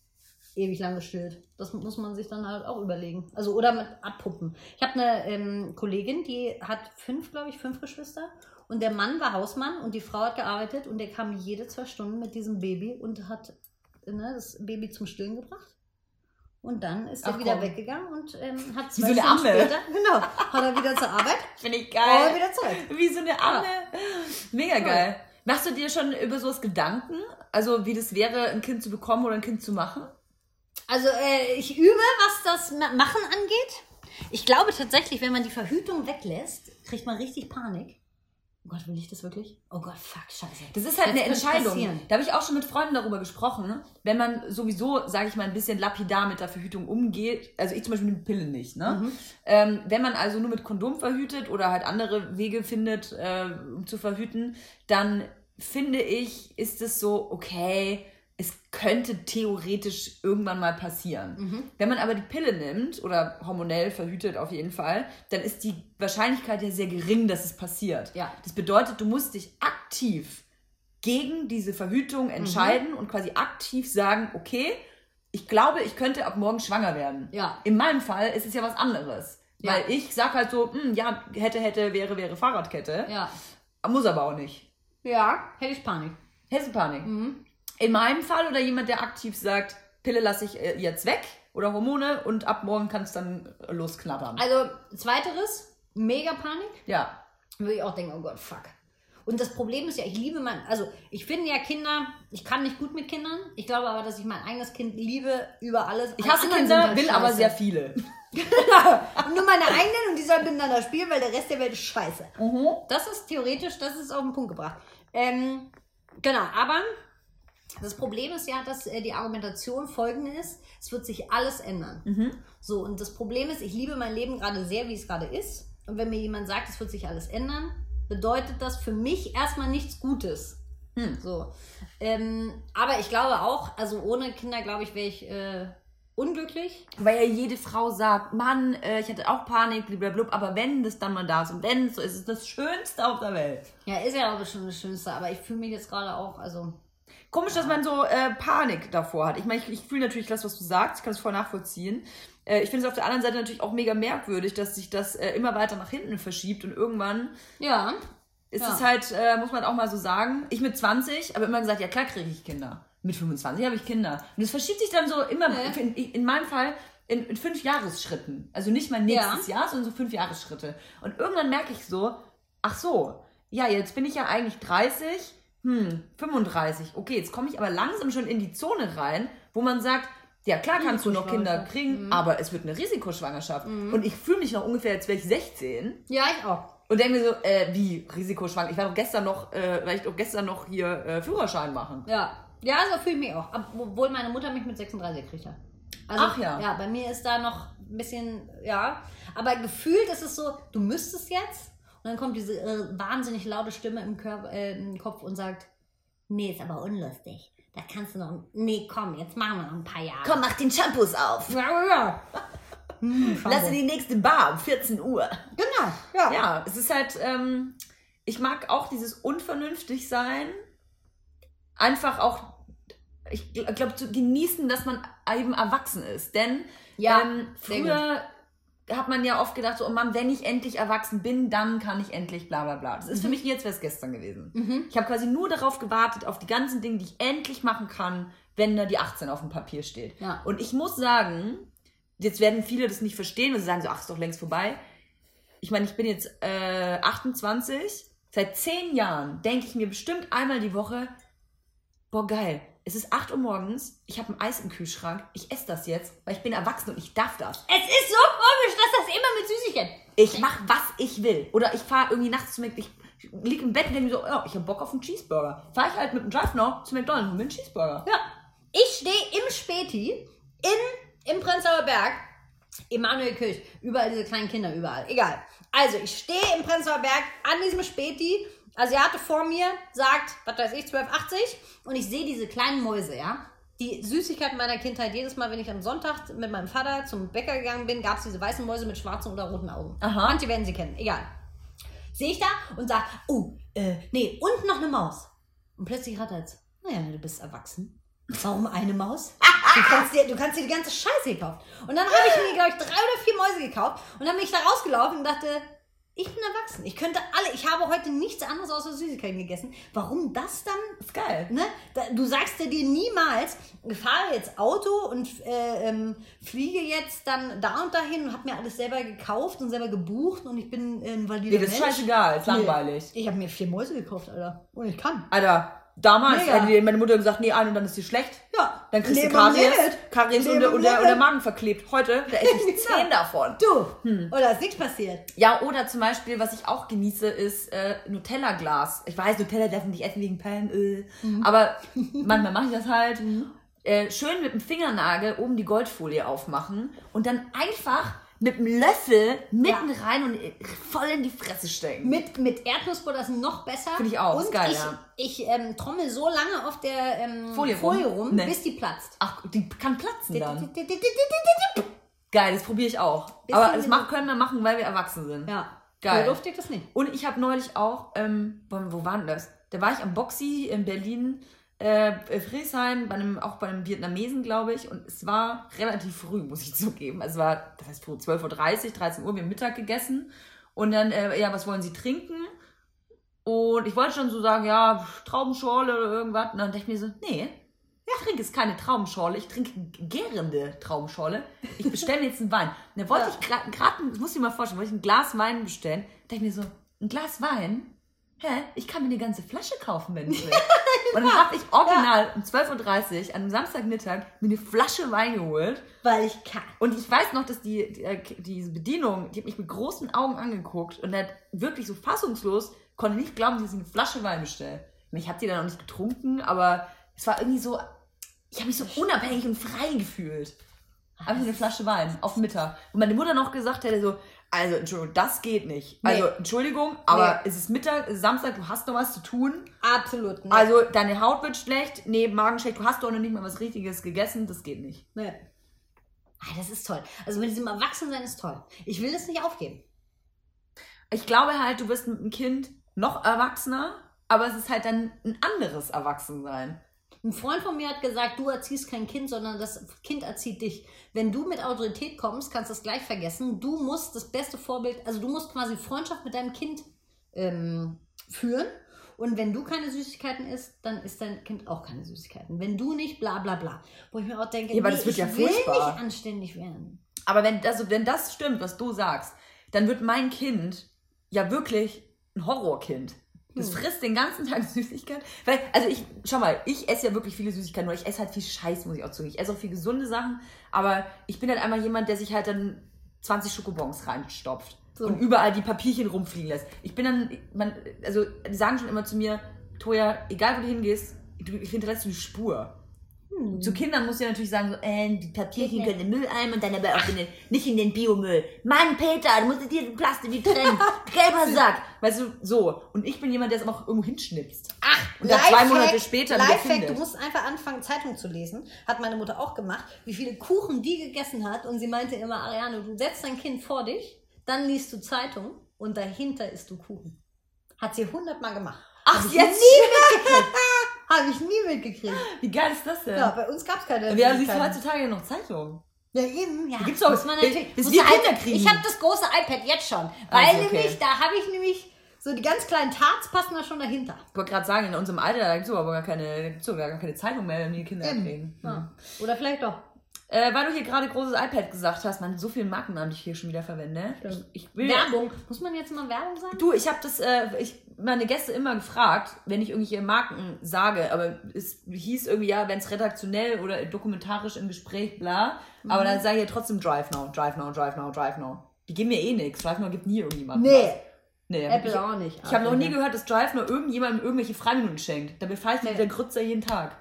ewig lang gestillt. Das muss man sich dann halt auch überlegen. Also, oder mit abpuppen. Ich habe eine ähm, Kollegin, die hat fünf, glaube ich, fünf Geschwister. Und der Mann war Hausmann und die Frau hat gearbeitet und der kam jede zwei Stunden mit diesem Baby und hat ne, das Baby zum Stillen gebracht. Und dann ist er wieder komm. weggegangen und ähm, hat Wie zwei so eine Amme. später, genau, hat er wieder zur Arbeit Finde ich geil. wieder zurück. Wie so eine Amme. Mega geil. Machst du dir schon über sowas Gedanken? Also wie das wäre, ein Kind zu bekommen oder ein Kind zu machen? Also äh, ich übe, was das Ma- Machen angeht. Ich glaube tatsächlich, wenn man die Verhütung weglässt, kriegt man richtig Panik. Oh Gott, will ich das wirklich? Oh Gott, fuck, scheiße. Das ist halt Jetzt eine Entscheidung. passieren. Da habe ich auch schon mit Freunden darüber gesprochen, wenn man sowieso, sage ich mal, ein bisschen lapidar mit der Verhütung umgeht. Also ich zum Beispiel mit Pillen nicht. Ne? Mhm. Ähm, wenn man also nur mit Kondom verhütet oder halt andere Wege findet, äh, um zu verhüten, dann finde ich, ist es so, okay, es könnte theoretisch irgendwann mal passieren. Mhm. Wenn man aber die Pille nimmt oder hormonell verhütet auf jeden Fall, dann ist die Wahrscheinlichkeit ja sehr gering, dass es passiert. Ja. Das bedeutet, du musst dich aktiv gegen diese Verhütung Mhm. entscheiden und quasi aktiv sagen, okay, ich glaube, ich könnte ab morgen schwanger werden. Ja. In meinem Fall ist es ja was anderes. Ja. Weil ich sag halt so, hm, ja, hätte, hätte, wäre, wäre Fahrradkette. Ja. Muss aber auch nicht. Ja, hätte ich Panik. Hessepanik. Mhm. In meinem Fall oder jemand, der aktiv sagt, Pille lasse ich äh, jetzt weg oder Hormone und ab morgen kann es dann losknattern. Also, zweiteres, mega Panik. Ja. würde ich auch denken, oh Gott, fuck. Und das Problem ist ja, ich liebe mein, also ich finde ja Kinder, ich kann nicht gut mit Kindern. Ich glaube aber, dass ich mein eigenes Kind liebe über alles. Ich hasse Kinder, will aber scheiße. sehr viele. Und nur meine eigenen und die sollen miteinander spielen, weil der Rest der Welt ist scheiße. Mhm. Das ist theoretisch, das ist auf den Punkt gebracht. Ähm, genau, aber das Problem ist ja, dass äh, die Argumentation folgende ist, es wird sich alles ändern. Mhm. So, und das Problem ist, ich liebe mein Leben gerade sehr, wie es gerade ist. Und wenn mir jemand sagt, es wird sich alles ändern, bedeutet das für mich erstmal nichts Gutes. Hm. So. Ähm, aber ich glaube auch, also ohne Kinder, glaube ich, wäre ich äh, unglücklich. Weil ja jede Frau sagt, Mann, äh, ich hatte auch Panik, blablabla, aber wenn das dann mal da ist und wenn es so ist, ist es das Schönste auf der Welt. Ja, ist ja auch schon das Schönste, aber ich fühle mich jetzt gerade auch, also. Komisch, dass man so äh, Panik davor hat. Ich meine, ich, ich fühle natürlich das, was du sagst, ich kann es voll nachvollziehen. Äh, ich finde es auf der anderen Seite natürlich auch mega merkwürdig, dass sich das äh, immer weiter nach hinten verschiebt und irgendwann Ja. ist Ja. es halt, äh, muss man auch mal so sagen, ich mit 20 habe immer gesagt, ja klar kriege ich Kinder. Mit 25 habe ich Kinder. Und es verschiebt sich dann so immer, Ja. in, in meinem Fall, in, in fünf Jahresschritten. Also nicht mal nächstes Jahr, sondern so fünf Jahresschritte. Und irgendwann merke ich so, ach so, ja, jetzt bin ich ja eigentlich 30, hm, 35. Okay, jetzt komme ich aber langsam schon in die Zone rein, wo man sagt, ja klar kannst du noch Kinder kriegen, aber es wird eine Risikoschwangerschaft. Und ich fühle mich noch ungefähr, als wäre ich 16. Ja, ich auch. Und denke mir so, äh, wie Risikoschwanger? Ich war doch gestern noch, äh, war ich doch gestern noch hier äh, Führerschein machen. Ja. Ja, so fühle ich mich auch. Obwohl meine Mutter mich mit 36 gekriegt hat. Also, Ach ja. Ja, bei mir ist da noch ein bisschen, ja. Aber gefühlt ist es so, du müsstest jetzt. Und dann kommt diese äh, wahnsinnig laute Stimme im, Körper, äh, im Kopf und sagt, nee, ist aber unlustig. Da kannst du noch, nee, komm, jetzt machen wir noch ein paar Jahre. Komm, mach den Shampoos auf. Ja, ja. Hm, Lass in die nächste Bar um 14 Uhr. Genau, ja. Ja, es ist halt, ähm, ich mag auch dieses unvernünftig sein. Einfach auch, ich glaube, zu genießen, dass man eben erwachsen ist. Denn Ja, ähm, früher hat man ja oft gedacht, so, oh Mann, wenn ich endlich erwachsen bin, dann kann ich endlich bla bla bla. Das ist für mich jetzt wäre es gestern gewesen. Mhm. Ich habe quasi nur darauf gewartet, auf die ganzen Dinge, die ich endlich machen kann, wenn da die 18 auf dem Papier steht. Ja. Und ich muss sagen, jetzt werden viele das nicht verstehen, weil sie sagen so, ach, ist doch längst vorbei. Ich meine, ich bin jetzt äh, 28. Seit zehn Jahren denke ich mir bestimmt einmal die Woche, boah, geil. Es ist 8 Uhr morgens, ich habe ein Eis im Kühlschrank, ich esse das jetzt, weil ich bin erwachsen und ich darf das. Es ist so komisch, dass das immer mit Süßigkeiten. Ich mache, was ich will. Oder ich fahre irgendwie nachts zu McDonald's. Ich liege im Bett und denke mir so, ja, ich habe Bock auf einen Cheeseburger. Fahre ich halt mit dem Drive noch zu McDonald's und mir einen Cheeseburger. Ja. Ich stehe im Späti in, im Prenzlauer Berg, Emanuel Kirch, überall diese kleinen Kinder, überall. Egal. Also, ich stehe im Prenzlauer Berg an diesem Späti. Asiate vor mir sagt, was weiß ich, 12,80 und ich sehe diese kleinen Mäuse, ja. Die Süßigkeiten meiner Kindheit. Jedes Mal, wenn ich am Sonntag mit meinem Vater zum Bäcker gegangen bin, gab es diese weißen Mäuse mit schwarzen oder roten Augen. Aha. Manche werden sie kennen. Egal. Sehe ich da und sag, oh, äh, nee, und noch eine Maus. Und plötzlich rattert's. Naja, du bist erwachsen. Warum eine Maus? Du kannst dir, du kannst dir die ganze Scheiße gekauft. Und dann habe ich mir, glaube ich, drei oder vier Mäuse gekauft. Und dann bin ich da rausgelaufen und dachte, ich bin erwachsen. Ich könnte alle, ich habe heute nichts anderes außer Süßigkeiten gegessen. Warum das dann? Ist geil. Ne? Du sagst ja dir niemals, ich fahre jetzt Auto und äh, ähm, fliege jetzt dann da und dahin und habe mir alles selber gekauft und selber gebucht und ich bin ein valider Nee, das ist Mensch. scheißegal, ist Nee. langweilig. Ich habe mir vier Mäuse gekauft, Alter. Und ich kann. Alter, Damals Mega. hätte meine Mutter gesagt, nee, ein und dann ist dir schlecht. Ja. Dann kriegst Leben du Karies. Karies und, der, und, der, und der. Magen verklebt. Heute, da esse ich zehn davon. Du. Hm. Oder ist nichts passiert? Ja, oder zum Beispiel, was ich auch genieße, ist äh, Nutella-Glas. Ich weiß, Nutella darf man nicht essen wegen Palmöl. Mhm. Aber manchmal mache ich das halt. Äh, schön mit dem Fingernagel oben die Goldfolie aufmachen und dann einfach mit dem Löffel mitten rein und voll in die Fresse stecken. Mit, mit Erdnussbutter ist noch besser. Finde ich auch, Und ist geil, ich, ja. ich ähm, trommel so lange auf der ähm, Folie Folie, rum? rum, Nee. bis die platzt. Ach, die kann platzen dann. Ja. Geil, das probiere ich auch. Bisschen Aber das machen, können wir machen, weil wir erwachsen sind. Geil. So ich das nicht. Und ich habe neulich auch, ähm, wo, wo war denn das? Da war ich am Boxy in Berlin, äh, Friedrichshain, bei einem, auch bei einem Vietnamesen, glaube ich. Und es war relativ früh, muss ich zugeben. Also es war, das heißt früh, 12.30 Uhr, 13 Uhr, wir haben Mittag gegessen. Und dann, äh, ja, was wollen Sie trinken? Und ich wollte schon so sagen, ja, Traubenschorle oder irgendwas. Und dann dachte ich mir so, nee, ich trinke jetzt keine Traubenschorle, ich trinke gärende Traubenschorle. Ich bestelle mir jetzt einen Wein. Und dann wollte Ja. ich gerade, muss ich mir mal vorstellen, wollte ich ein Glas Wein bestellen. Da dachte ich mir so, ein Glas Wein? Hä? Ich kann mir eine ganze Flasche kaufen, wenn ich will. Und dann habe ich original um 12.30 Uhr an einem Samstagmittag mir eine Flasche Wein geholt. Weil ich kann. Und ich weiß noch, dass die, die äh, diese Bedienung, die hat mich mit großen Augen angeguckt und hat wirklich so fassungslos, konnte nicht glauben, dass ich eine Flasche Wein bestelle. Und Ich habe die dann auch nicht getrunken, aber es war irgendwie so, ich habe mich so unabhängig und frei gefühlt. Habe ich eine Flasche Wein auf Mittag. Und meine Mutter noch gesagt hätte so, also Entschuldigung, das geht nicht. Also Nee. Entschuldigung, aber Nee. es ist Mittag, es ist Samstag, du hast noch was zu tun. Absolut nicht. Also deine Haut wird schlecht, nee, Magen schlecht, du hast doch noch nicht mal was Richtiges gegessen, das geht nicht. Nee. Ah, das ist toll. Also mit diesem Erwachsensein ist toll. Ich will das nicht aufgeben. Ich glaube halt, du wirst mit einem Kind noch erwachsener, aber es ist halt dann ein anderes Erwachsensein. Ein Freund von mir hat gesagt, du erziehst kein Kind, sondern das Kind erzieht dich. Wenn du mit Autorität kommst, kannst du das gleich vergessen. Du musst das beste Vorbild, also du musst quasi Freundschaft mit deinem Kind ähm, führen. Und wenn du keine Süßigkeiten isst, dann isst dein Kind auch keine Süßigkeiten. Wenn du nicht, bla bla bla. Wo ich mir auch denke, Ja, aber das wird ich ja will furchtbar. nicht anständig werden. Aber wenn, also wenn das stimmt, was du sagst, dann wird mein Kind ja wirklich ein Horrorkind. Das Hm. frisst den ganzen Tag Süßigkeiten. Weil, also ich, schau mal, ich esse ja wirklich viele Süßigkeiten, nur ich esse halt viel Scheiß, muss ich auch zugeben. Ich esse auch viel gesunde Sachen, aber ich bin halt einmal jemand, der sich halt dann 20 Schokobons reinstopft So. und überall die Papierchen rumfliegen lässt. Ich bin dann, man, also die sagen schon immer zu mir, Toja, egal wo du hingehst, du, ich hinterlässt du eine Spur. Hm. Zu Kindern musst du ja natürlich sagen, so, äh, die Papierchen können in den Mülleimer und dann aber auch in den, nicht in den Biomüll. Mann, Peter, du musst dir den Plastik wie trennen. Gelber Sack. Weißt du, so. Und ich bin jemand, der es auch irgendwo hinschnipst. Ach, Und dann zwei Monate später Lifehack, du musst einfach anfangen, Zeitung zu lesen. Hat meine Mutter auch gemacht, wie viele Kuchen die gegessen hat. Und sie meinte immer, Ariane, du setzt dein Kind vor dich, dann liest du Zeitung und dahinter isst du Kuchen. Hat sie hundertmal gemacht. Ach, ich jetzt? nie mitgekriegt. Habe ich nie mitgekriegt. Wie geil ist das denn? Ja, bei uns gab es keine Wer siehst du heutzutage noch Zeitungen? Ja, eben, ja. gibt's doch- Muss man natürlich, bis muss wir Kinder halt- kriegen. Ich habe das große iPad jetzt schon. Weil Also, okay. nämlich, da habe ich nämlich, so die ganz kleinen Tarts passen da schon dahinter. Ich wollte gerade sagen, in unserem Alter, da gibt es aber gar keine, da gibt's gar keine Zeitung mehr, wenn die Kinder Eben. kriegen. Ja. Oder vielleicht doch. Äh, weil du hier gerade großes iPad gesagt hast, man, so viele Markennamen, die ich hier schon wieder verwende. Ich, ich Werbung. Muss man jetzt mal Werbung sagen? Du, ich habe das, äh, ich meine Gäste immer gefragt, wenn ich irgendwelche Marken sage, aber es hieß irgendwie, ja, wenn es redaktionell oder dokumentarisch im Gespräch, bla. Aber dann sage ich ja trotzdem Drive Now, Drive Now, Drive Now, Drive Now. Die geben mir eh nichts. Drive Now gibt nie irgendjemand. Nee. was. Nee, Apple ich, auch nicht. Ich habe noch nie gehört, dass Drive Now irgendjemandem irgendwelche Freiminuten schenkt. Dabei fahre ich mit Nee. der Grütze jeden Tag.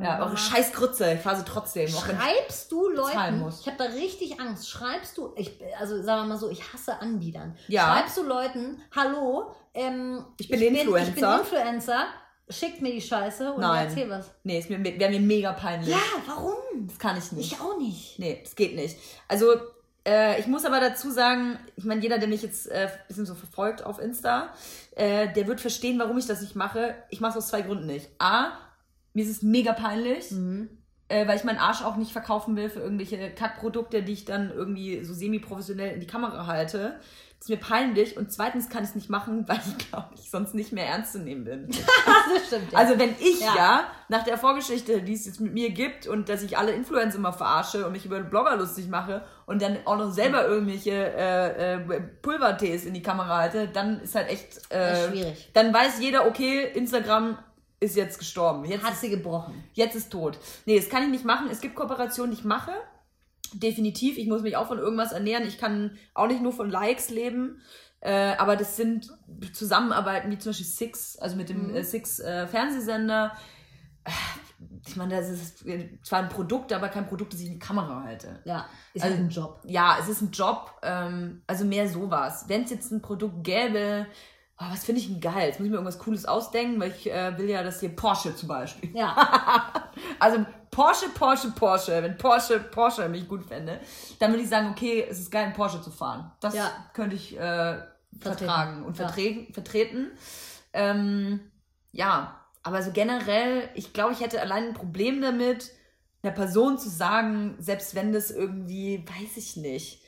Ja, eure scheiß Grütze, ich fahre sie trotzdem. Ich, Schreibst du Leuten, ich habe da richtig Angst, schreibst du, ich, also sagen wir mal so, ich hasse Anbietern. Ja. Schreibst du Leuten, hallo, ähm, Ich bin ich bin Influencer. Influencer, schickt mir die Scheiße und Nein. erzähl was. nee, es wäre mir, mega peinlich. Ja, warum? Das kann ich nicht. Ich auch nicht. Nee, das geht nicht. Also, äh, ich muss aber dazu sagen, ich meine, jeder, der mich jetzt äh, ein bisschen so verfolgt auf Insta, äh, der wird verstehen, warum ich das nicht mache. Ich mache es aus zwei Gründen nicht. A, mir ist es mega peinlich, äh, weil ich meinen Arsch auch nicht verkaufen will für irgendwelche Kackprodukte, die ich dann irgendwie so semi-professionell in die Kamera halte. Das ist mir peinlich. Und zweitens kann ich es nicht machen, weil ich, glaube ich, sonst nicht mehr ernst zu nehmen bin. Das stimmt. Ja. Also wenn ich ja. Ja. nach der Vorgeschichte, die es jetzt mit mir gibt und dass ich alle Influencer immer verarsche und mich über Blogger lustig mache und dann auch noch selber irgendwelche äh, äh, Pulvertees in die Kamera halte, dann ist halt echt äh, ist schwierig. Dann weiß jeder, okay, Instagram ist jetzt gestorben. Jetzt, Hat sie gebrochen. jetzt ist tot. Nee, das kann ich nicht machen. Es gibt Kooperationen, die ich mache. Definitiv. Ich muss mich auch von irgendwas ernähren. Ich kann auch nicht nur von Likes leben. Äh, aber das sind Zusammenarbeiten wie zum Beispiel Six, also mit dem Mhm. äh, Six äh, Fernsehsender. Ich meine, das ist zwar ein Produkt, aber kein Produkt, das ich in die Kamera halte. Ja, ist Also- halt ein Job. Ja, es ist ein Job, ähm, also mehr sowas. Wenn es jetzt ein Produkt gäbe, oh, was finde ich denn geil? Jetzt muss ich mir irgendwas Cooles ausdenken, weil ich äh, will ja, dass hier Porsche zum Beispiel. Ja, Also Porsche, Porsche, Porsche. Wenn Porsche, Porsche mich gut fände, dann würde ich sagen, okay, es ist geil, einen Porsche zu fahren. Das Ja. könnte ich äh, vertragen und Ja. vertreten. vertreten. Ähm, ja, aber so generell, ich glaube, ich hätte allein ein Problem damit, einer Person zu sagen, selbst wenn das irgendwie, weiß ich nicht,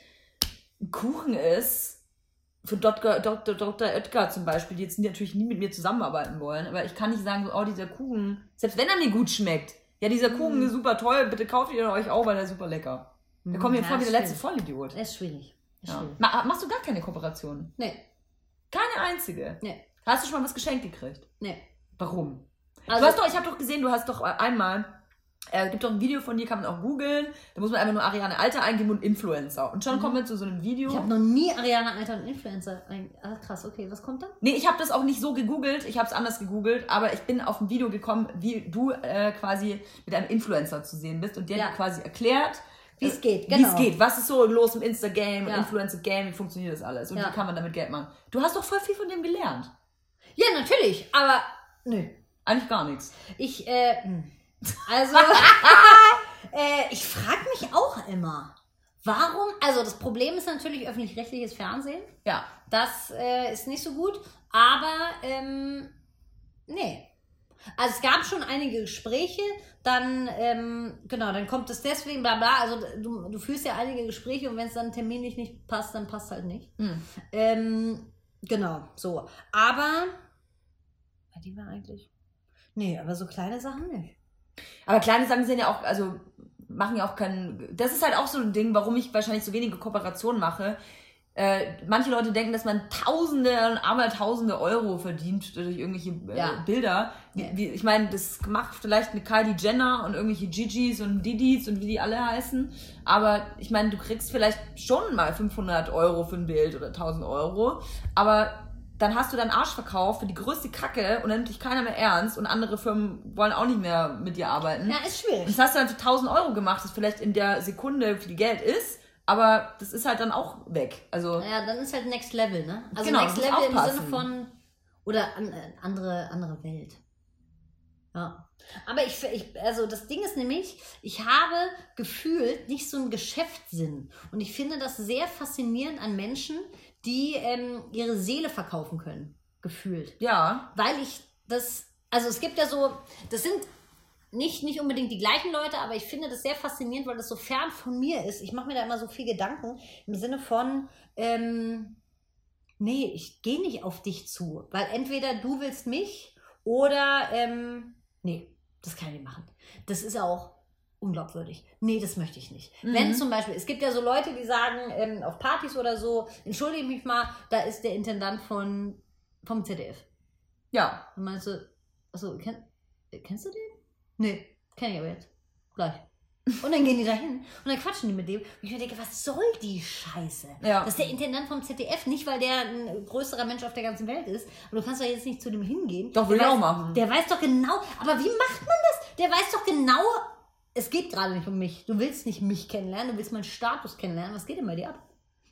ein Kuchen ist, für Dr. Dr. Dr. Oetker zum Beispiel, die jetzt natürlich nie mit mir zusammenarbeiten wollen, aber ich kann nicht sagen, so, oh, dieser Kuchen, selbst wenn er mir gut schmeckt, ja, dieser Kuchen Mhm. ist super toll, bitte kauft ihn euch auch, weil er ist super lecker. Da kommt mir Ja, vor wie der letzte Vollidiot. Das ist schwierig. Ist Ja. schwierig. Ma machst du gar keine Kooperation? Nee, Keine einzige? nee, Hast du schon mal was geschenkt gekriegt? nee. Warum? Also, du hast doch, ich habe doch gesehen, du hast doch äh, einmal, äh, gibt doch ein Video von dir, kann man auch googeln. Da muss man einfach nur Ariane Alter eingeben und Influencer. Und schon Mhm. kommt man zu so einem Video. ich habe noch nie Ariana Alter und Influencer. Ein, ah, krass, okay, was kommt da? Nee, ich habe das auch nicht so gegoogelt, ich habe es anders gegoogelt, aber ich bin auf ein Video gekommen, wie du äh, quasi mit einem Influencer zu sehen bist und der Ja. dir quasi erklärt, Wie es äh, geht, Wie genau. es geht, was ist so los im Insta-Game, Ja. Influencer-Game, wie funktioniert das alles und Ja. wie kann man damit Geld machen. Du hast doch voll viel von dem gelernt. Ja, natürlich, aber nö. Eigentlich gar nichts. Ich, äh, hm. Also, äh, ich frage mich auch immer, warum, also das Problem ist natürlich öffentlich-rechtliches Fernsehen. Ja. Das äh, ist nicht so gut, aber ähm, nee. Also es gab schon einige Gespräche, dann, ähm, genau, dann kommt es deswegen, bla bla, also du, du führst ja einige Gespräche und wenn es dann terminlich nicht passt, dann passt halt nicht. Hm. Ähm, genau, so. Aber, die war eigentlich, nee, aber so kleine Sachen nicht. Aber kleine Sachen sind ja auch, also machen ja auch keinen. Das ist halt auch so ein Ding, warum ich wahrscheinlich so wenige Kooperationen mache. Äh, manche Leute denken, dass man Tausende und einmal Tausende Euro verdient durch irgendwelche äh, Ja. Bilder. Wie, Ja. wie, ich meine, das macht vielleicht eine Kylie Jenner und irgendwelche Gigis und Didis und wie die alle heißen. Aber ich meine, du kriegst vielleicht schon mal 500 Euro für ein Bild oder 1000 Euro. Aber dann hast du deinen Arsch verkauft für die größte Kacke und dann nimmt dich keiner mehr ernst und andere Firmen wollen auch nicht mehr mit dir arbeiten. Ja, ist Und schwierig. das hast du dann für 1000 Euro gemacht, das vielleicht in der Sekunde viel Geld ist, aber das ist halt dann auch weg. Also, Ja, dann ist halt Next Level, ne? Also Genau, Next Level im aufpassen. Sinne von, oder an, äh, andere, andere Welt. Ja. Aber ich, ich, also das Ding ist nämlich, ich habe gefühlt nicht so einen Geschäftssinn. Und ich finde das sehr faszinierend an Menschen, die ähm, ihre Seele verkaufen können. Gefühlt. ja, Weil ich das, also es gibt ja so, das sind nicht, nicht unbedingt die gleichen Leute, aber ich finde das sehr faszinierend, weil das so fern von mir ist. Ich mache mir da immer so viel Gedanken im Sinne von, ähm, nee, ich gehe nicht auf dich zu, weil entweder du willst mich oder, ähm, nee, das kann ich nicht machen. Das ist auch unglaubwürdig. Nee, das möchte ich nicht. Mhm. Wenn zum Beispiel, es gibt ja so Leute, die sagen, ähm, auf Partys oder so, entschuldige mich mal, da ist der Intendant von, vom ZDF. ja. Und meinst du, achso, kenn, kennst du den? Nee, kenn ich aber jetzt. Gleich. Und dann gehen die da hin und dann quatschen die mit dem. Und ich mir denke, was soll die Scheiße? Ja. Das ist der Intendant vom ZDF, nicht weil der ein größerer Mensch auf der ganzen Welt ist. Aber du kannst doch jetzt nicht zu dem hingehen. Doch, will ich auch machen. Der weiß doch genau, aber wie macht man das? Der weiß doch genau, es geht gerade nicht um mich. Du willst nicht mich kennenlernen, du willst meinen Status kennenlernen. Was geht denn bei dir ab?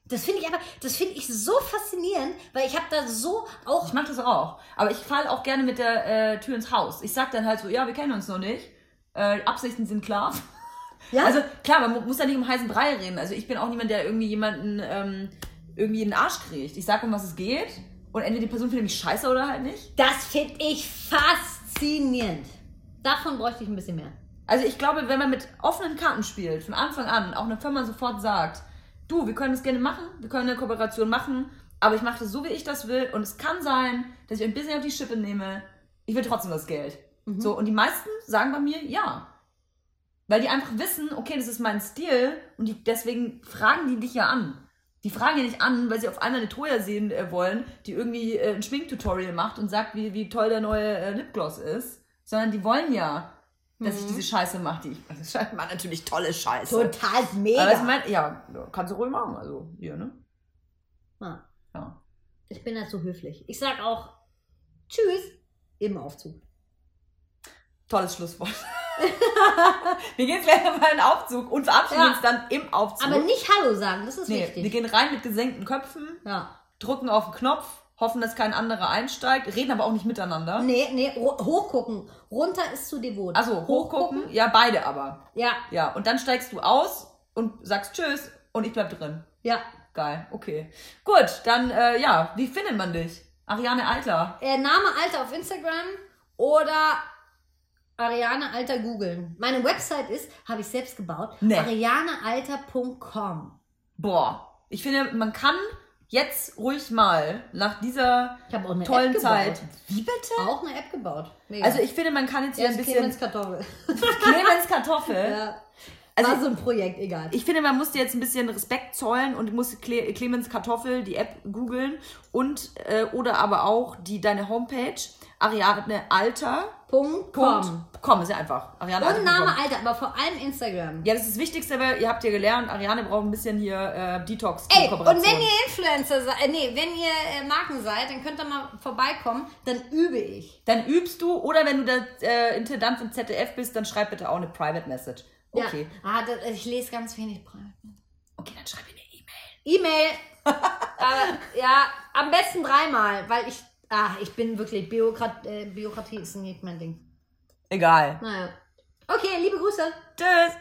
Das finde ich aber, das finde ich so faszinierend, weil ich habe da so auch Ich mache das auch. Aber ich falle auch gerne mit der äh, Tür ins Haus. Ich sag dann halt so, ja, wir kennen uns noch nicht. Äh, Absichten sind klar. Ja? Also klar, man mu- muss da nicht um heißen Brei reden. Also ich bin auch niemand, der irgendwie jemanden ähm, irgendwie in den Arsch kriegt. Ich sag, um was es geht. Und entweder die Person findet mich scheiße oder halt nicht. Das finde ich faszinierend. Davon bräuchte ich ein bisschen mehr. Also ich glaube, wenn man mit offenen Karten spielt, von Anfang an, auch eine Firma sofort sagt, du, wir können das gerne machen, wir können eine Kooperation machen, aber ich mache das so, wie ich das will und es kann sein, dass ich ein bisschen auf die Schippe nehme, ich will trotzdem das Geld. Mhm. So, und die meisten sagen bei mir ja. Weil die einfach wissen, okay, das ist mein Stil und die, deswegen fragen die dich ja an. Die fragen ja nicht an, weil sie auf einmal eine Toya sehen äh, wollen, die irgendwie äh, ein Schminktutorial macht und sagt, wie, wie toll der neue äh, Lipgloss ist. sondern die wollen ja, dass Mhm. ich diese Scheiße mache, die ich. Also das war natürlich tolle Scheiße. Total mega. Aber ich mein, ja, kannst du ruhig machen, also hier, ne? Ja. Ja. Ich bin da zu höflich. Ich sag auch Tschüss im Aufzug. Tolles Schlusswort. wir gehen gleich nochmal in den Aufzug und verabschieden Ja. uns dann im Aufzug. Aber nicht Hallo sagen, das ist nee, wichtig. wir gehen rein mit gesenkten Köpfen, ja. drücken auf den Knopf, hoffen, dass kein anderer einsteigt, reden aber auch nicht miteinander. Nee, nee, hochgucken. Runter ist zu devot. Also hochgucken, ja, beide aber. Ja, Ja, und dann steigst du aus und sagst Tschüss und ich bleib drin. ja. Geil, okay. Gut, dann, äh, ja, wie findet man dich? Ariane Alter. Äh, Name Alter auf Instagram oder Ariane Alter googeln. Meine Website ist, habe ich selbst gebaut, Nee. arianealter.com. Boah, ich finde, man kann jetzt ruhig mal nach dieser Ich habe auch eine tollen App Zeit. gebaut. Wie bitte? Auch eine App gebaut. Mega. Also ich finde, man kann jetzt hier ja, ein bisschen Clemens Kartoffel. Clemens Kartoffel. ja. Also- War so ein Projekt, egal. Ich finde, man muss dir jetzt ein bisschen Respekt zollen und muss Cle Clemens Kartoffel, die App googeln und äh, oder aber auch die deine Homepage Ariane Alter. Punkt com. Com ist ja einfach. Ariane Und. Name Alter, aber vor allem Instagram. Ja, das ist das Wichtigste, weil ihr habt ja gelernt, Ariane braucht ein bisschen hier äh, Detox. Ey, und wenn ihr Influencer seid, äh, nee, wenn ihr äh, Marken seid, dann könnt ihr mal vorbeikommen, dann übe ich. dann übst du oder wenn du der äh, Intendant im ZDF bist, dann schreib bitte auch eine Private Message. Okay. Ja. Ah, das, ich lese ganz wenig Private. Okay, dann schreib mir eine E-Mail. E-Mail. äh, ja, am besten dreimal, weil ich, ah, ich bin wirklich, Bürokrat, äh, Bürokratie ist nicht mein Ding. Egal. Naja. Okay, liebe Grüße. Tschüss.